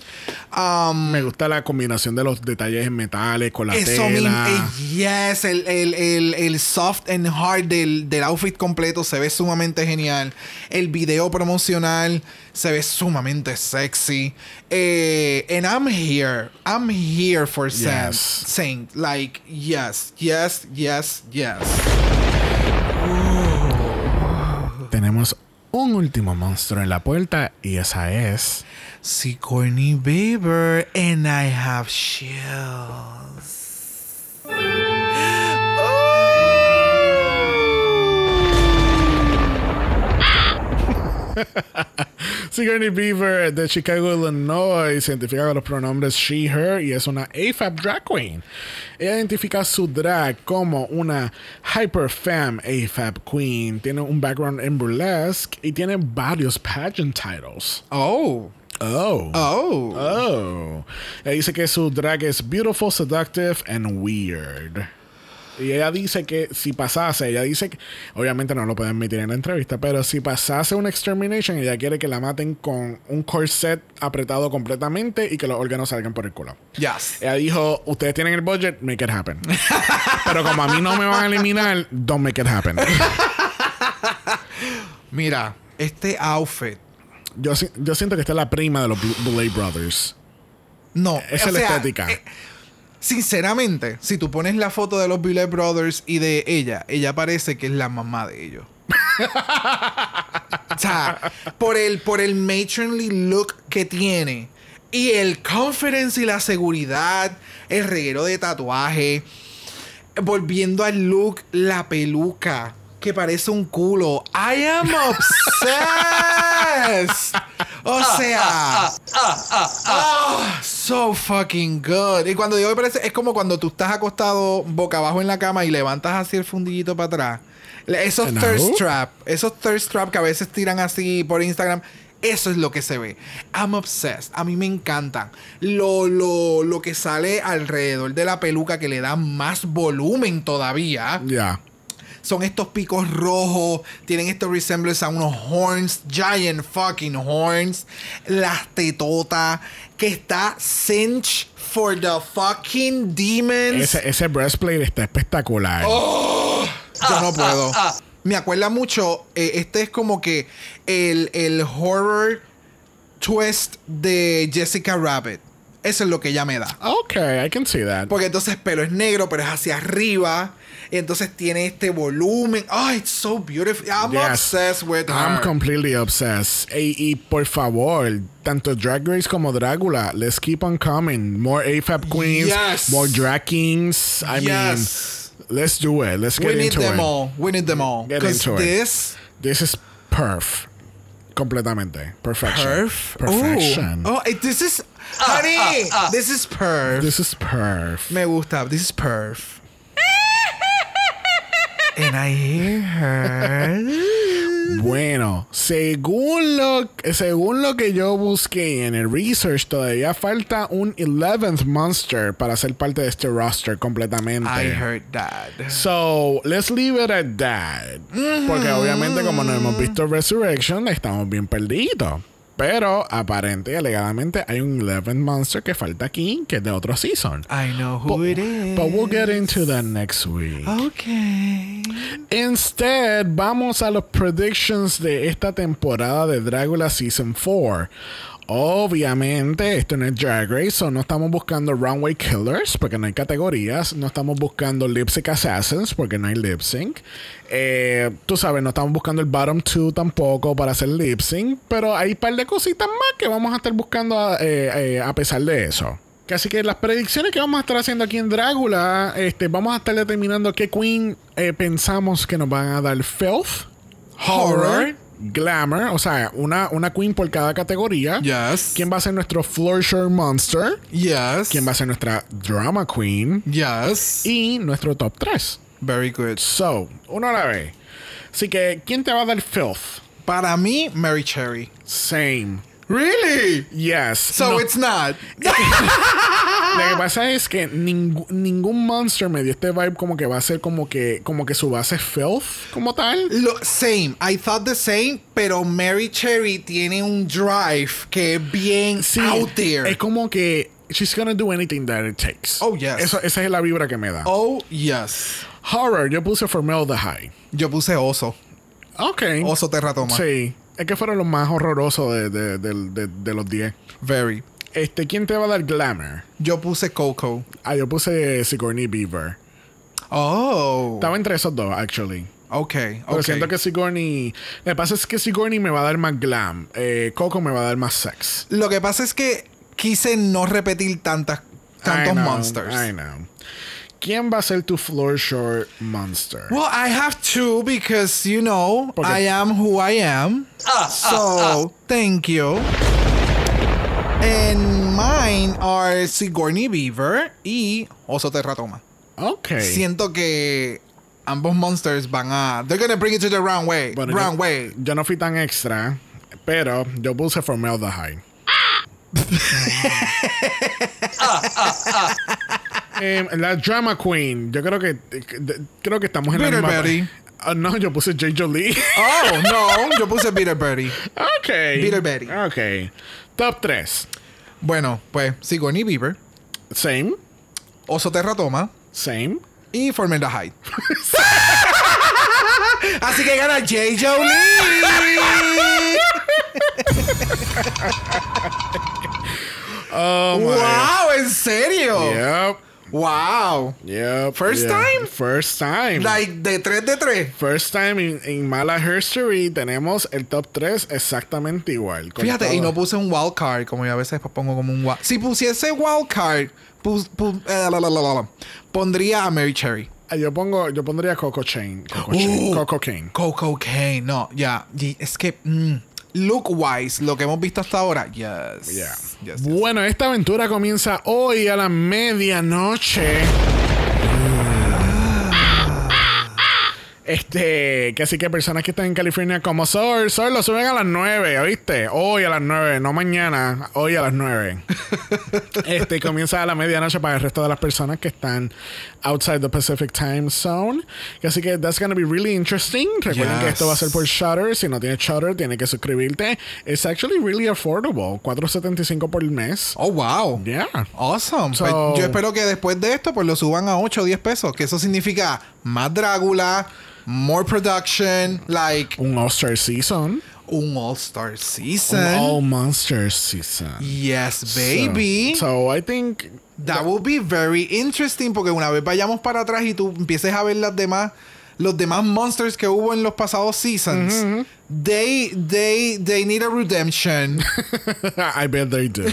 Um, Me gusta la combinación de los detalles en metales con la eso tela. eh, yes, el, el, el, el soft and hard del, del outfit completo se ve sumamente genial. El video promocional se ve sumamente sexy. Eh, and I'm here. I'm here for Saint. Yes. Saint. Like, yes, yes, yes, yes. Tenemos un último monstruo en la puerta y esa es. Sigourney Beaver and I have chills. [LAUGHS] Sigourney Beaver de Chicago, Illinois, se identifica con los pronombres she, her y es una AFAB drag queen. Ella identifica su drag como una hyper femme AFAB queen. Tiene un background en burlesque y tiene varios pageant titles. Oh. Oh. Oh. Oh. Ella dice que su drag es beautiful, seductive and weird. Y ella dice que si pasase, ella dice que, obviamente no lo pueden admitir en la entrevista, pero si pasase una extermination, ella quiere que la maten con un corset apretado completamente y que los órganos salgan por el culo. Yes. Ella dijo, ustedes tienen el budget, make it happen. [LAUGHS] pero como a mí no me van a eliminar, don't make it happen. [LAUGHS] Mira, este outfit Yo, yo siento que esta es la prima de los Boulet Brothers. No, Esa es la sea, estética. eh, sinceramente, si tú pones la foto de los Billet Brothers y de ella, ella parece que es la mamá de ellos. o sea, por el, por el matronly look que tiene y el confidence y la seguridad, el reguero de tatuaje, volviendo al look, la peluca que parece un culo. I am obsessed. O sea, Ah, so fucking good. Y cuando digo que parece, es como cuando tú estás acostado boca abajo en la cama y levantas así el fundillito para atrás. Esos No. thirst trap, esos thirst trap que a veces tiran así por Instagram. Eso es lo que se ve. I'm obsessed. A mí me encantan. Lo, lo, lo que sale alrededor de la peluca que le da más volumen todavía Ya. Son estos picos rojos, tienen estos resemblance a unos horns, giant fucking horns, las tetotas, que está cinch for the fucking demons. Ese, ese breastplate está espectacular. Oh. Yo no puedo. Me acuerda mucho, eh, este es como que el, el horror twist de Jessica Rabbit. Eso es lo que ella me da. Ok, I can see that. Porque entonces pelo es negro, pero es hacia arriba. Y entonces tiene este volumen. Oh, it's so beautiful. I'm Yes. obsessed with her. I'm completely obsessed. Y, y por favor, tanto Drag Race como Drácula, let's keep on coming. More AFAB queens, Yes. more drag kings. I Yes. mean, let's do it. Let's get We need into them it. all. We need them all. Get into it. this This is perf. Completamente. Perfection. perf. Perfection. Oh, oh, this is honey. This is perf. This is perf. Me gusta. This is perf. And I hear her. [LAUGHS] Bueno, según lo, según lo que yo busqué en el research, todavía falta un 11th monster para ser parte de este roster completamente. I heard that. So, let's leave it at that. Porque obviamente como no hemos visto Resurrection, estamos bien perdidos. Pero aparente y alegadamente hay un 11th monster que falta aquí, que es de otro season. I know who it is. But we'll get into that next week. Okay. Instead, vamos a los predictions de esta temporada de Dragula Season 4. Obviamente, esto no es Drag Race, so no estamos buscando Runway Killers porque no hay categorías. No estamos buscando Lip Sync Assassins porque no hay lip sync. Eh, tú sabes, no estamos buscando el Bottom 2 tampoco para hacer lip sync. Pero hay un par de cositas más que vamos a estar buscando eh, eh, a pesar de eso. Así que las predicciones que vamos a estar haciendo aquí en Drácula, este, vamos a estar determinando qué queen pensamos que nos van a dar filth, horror, glamour, o sea, una, una queen por cada categoría. Yes. ¿Quién va a ser nuestro Flourisher Monster? Yes. ¿Quién va a ser nuestra Drama Queen? Yes. Y nuestro top 3. Very good. So, uno a la vez. Así que, ¿quién te va a dar filth? Para mí, Mary Cherry. Same. Really? Yes. So No. it's not. [LAUGHS] Lo que pasa es que ningú- ningún monster me dio este vibe como que va a ser como que como que su base es filth como tal. Lo, same. I thought the same, pero Mary Cherry tiene un drive que es bien Sí, out there. es como que she's gonna do anything that it takes. Oh, yes. Eso, esa es la vibra que me da. Oh, yes. Horror, yo puse High. Yo puse oso. Ok. Oso terratoma. Sí. Es que fueron los más horrorosos de, de- de- de- los 10. Very. Este, ¿quién te va a dar glamour? Yo puse Coco. Ah, yo puse Sigourney Beaver. Oh. Estaba entre esos dos, actually. Ok, Pero siento que Sigourney... Lo que pasa es que Sigourney me va a dar más glam. Eh, Coco me va a dar más sex. Lo que pasa es que quise no repetir tantas, tantos I know, monsters. I know. ¿Quién va a ser tu floor short monster? Well, I have to because you know Porque- I am who I am. so thank you. And mine are Sigourney Beaver y Oso Terratoma. Ok. Siento que ambos monsters van a. They're gonna bring it to the wrong way. Bueno, wrong yo, way. Yo no fui tan extra, pero yo puse Formel the High. Eh, la Drama Queen, yo creo que creo que estamos en la Bitter misma. Betty. Ah, no, yo puse J. Jolie. Oh [LAUGHS] no, yo puse Bitter Birdie. ok. Bitter Betty. Ok. Top 3. Bueno, pues Sigourney Beaver, Same. Oso Terratoma Same. y Formenda High. [LAUGHS] Así que gana J. Jolie. [LAUGHS] Oh. ¡Wow! ¿En serio? Yep. ¡Wow! Yep. First yeah. time? First time. Like de 3 de 3. First time in, in Mala History tenemos el top 3 exactamente igual. Fíjate, y no puse un wild card, como yo a veces pongo como un wild. Si pusiese wild card, pus- pu- eh, la, la, la, la, la, pondría a Mary Cherry. Ah, Yo pongo, yo pondría Coco Chain. Coco Uh. Chain. [GASPS] Coco Cane. Coco Kane, no, ya. y Es que, mm, look wise, lo que hemos visto hasta ahora, yes. Yeah. yes, yes. Bueno, esta aventura comienza hoy a la medianoche. Este, que así que personas que están en California como Sol, Sol lo suben a las 9, ¿oíste? Hoy a las 9, no mañana, hoy a las 9. [LAUGHS] este comienza a la medianoche para el resto de las personas que están outside the Pacific Time Zone. Que así que that's gonna be really interesting. Recuerden que Yes. esto va a ser por Shutter. Si no tienes Shutter, tienes que suscribirte. It's actually really affordable. 4.75 por mes. Oh, wow. Yeah. Awesome. So- Pues yo espero que después de esto, pues lo suban a 8 o 10 pesos. Que eso significa más Drácula, more production, like Un All-Star Season. un All-Star Un Season. All Monster Season. Yes, baby. So, so I think That will be very interesting porque una vez vayamos para atrás y tú empieces a ver las demás, los demás monsters que hubo en los pasados seasons, they, they, they need a redemption. [LAUGHS] I bet they do. [LAUGHS]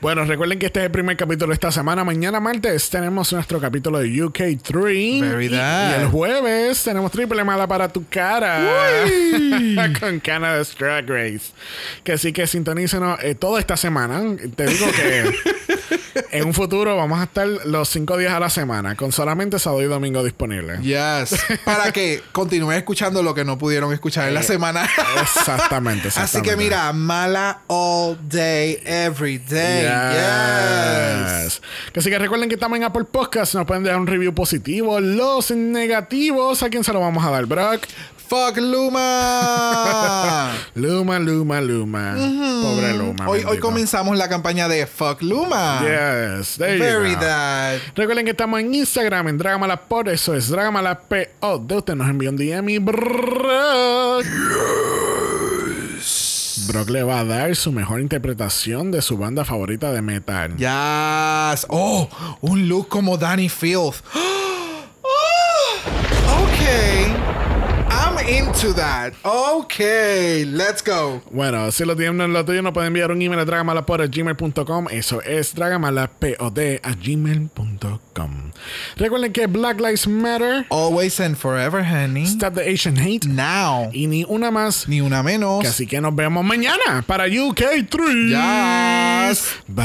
bueno, recuerden que este es el primer capítulo de esta semana. Mañana martes tenemos nuestro capítulo de UK3. Very y, el jueves tenemos triple mala para tu cara. [LAUGHS] con Canada's Drag Race. Que sí que sintonícenos eh, toda esta semana. Te digo que [LAUGHS] en un futuro vamos a estar los cinco días a la semana con solamente sábado y domingo disponibles. yes. [LAUGHS] Para que continúen escuchando lo que no pudieron escuchar en la semana. Exactamente, Así que mira, mala all day, every day. Yes. Que Así que recuerden que estamos en Apple Podcast. Nos pueden dejar un review positivo. Los negativos, ¿a quién se lo vamos a dar, Brock? Fuck Luma. [LAUGHS] Luma, Luma, Luma. Pobre Luma. hoy, hoy comenzamos la campaña de Fuck Luma. Yes, there you Very go. that. Recuerden que estamos en Instagram, en Dragamalapod. Eso es Dragamalapod. De usted nos envió un DM y Brock. Brock le va a dar su mejor interpretación de su banda favorita de metal. Yes. Oh, un look como Danny Field. Oh, into that. Okay, let's go. Bueno, si lo tienen lo tuyo, nos pueden enviar un email a dragamalapod.gmail.com. Eso es dragamalapod a gmail.com. Recuerden que Black Lives Matter, Always and forever, honey. Stop the Asian Hate Now. y ni una más. Ni una menos. Así que nos vemos mañana para UK3. Yes. Bye.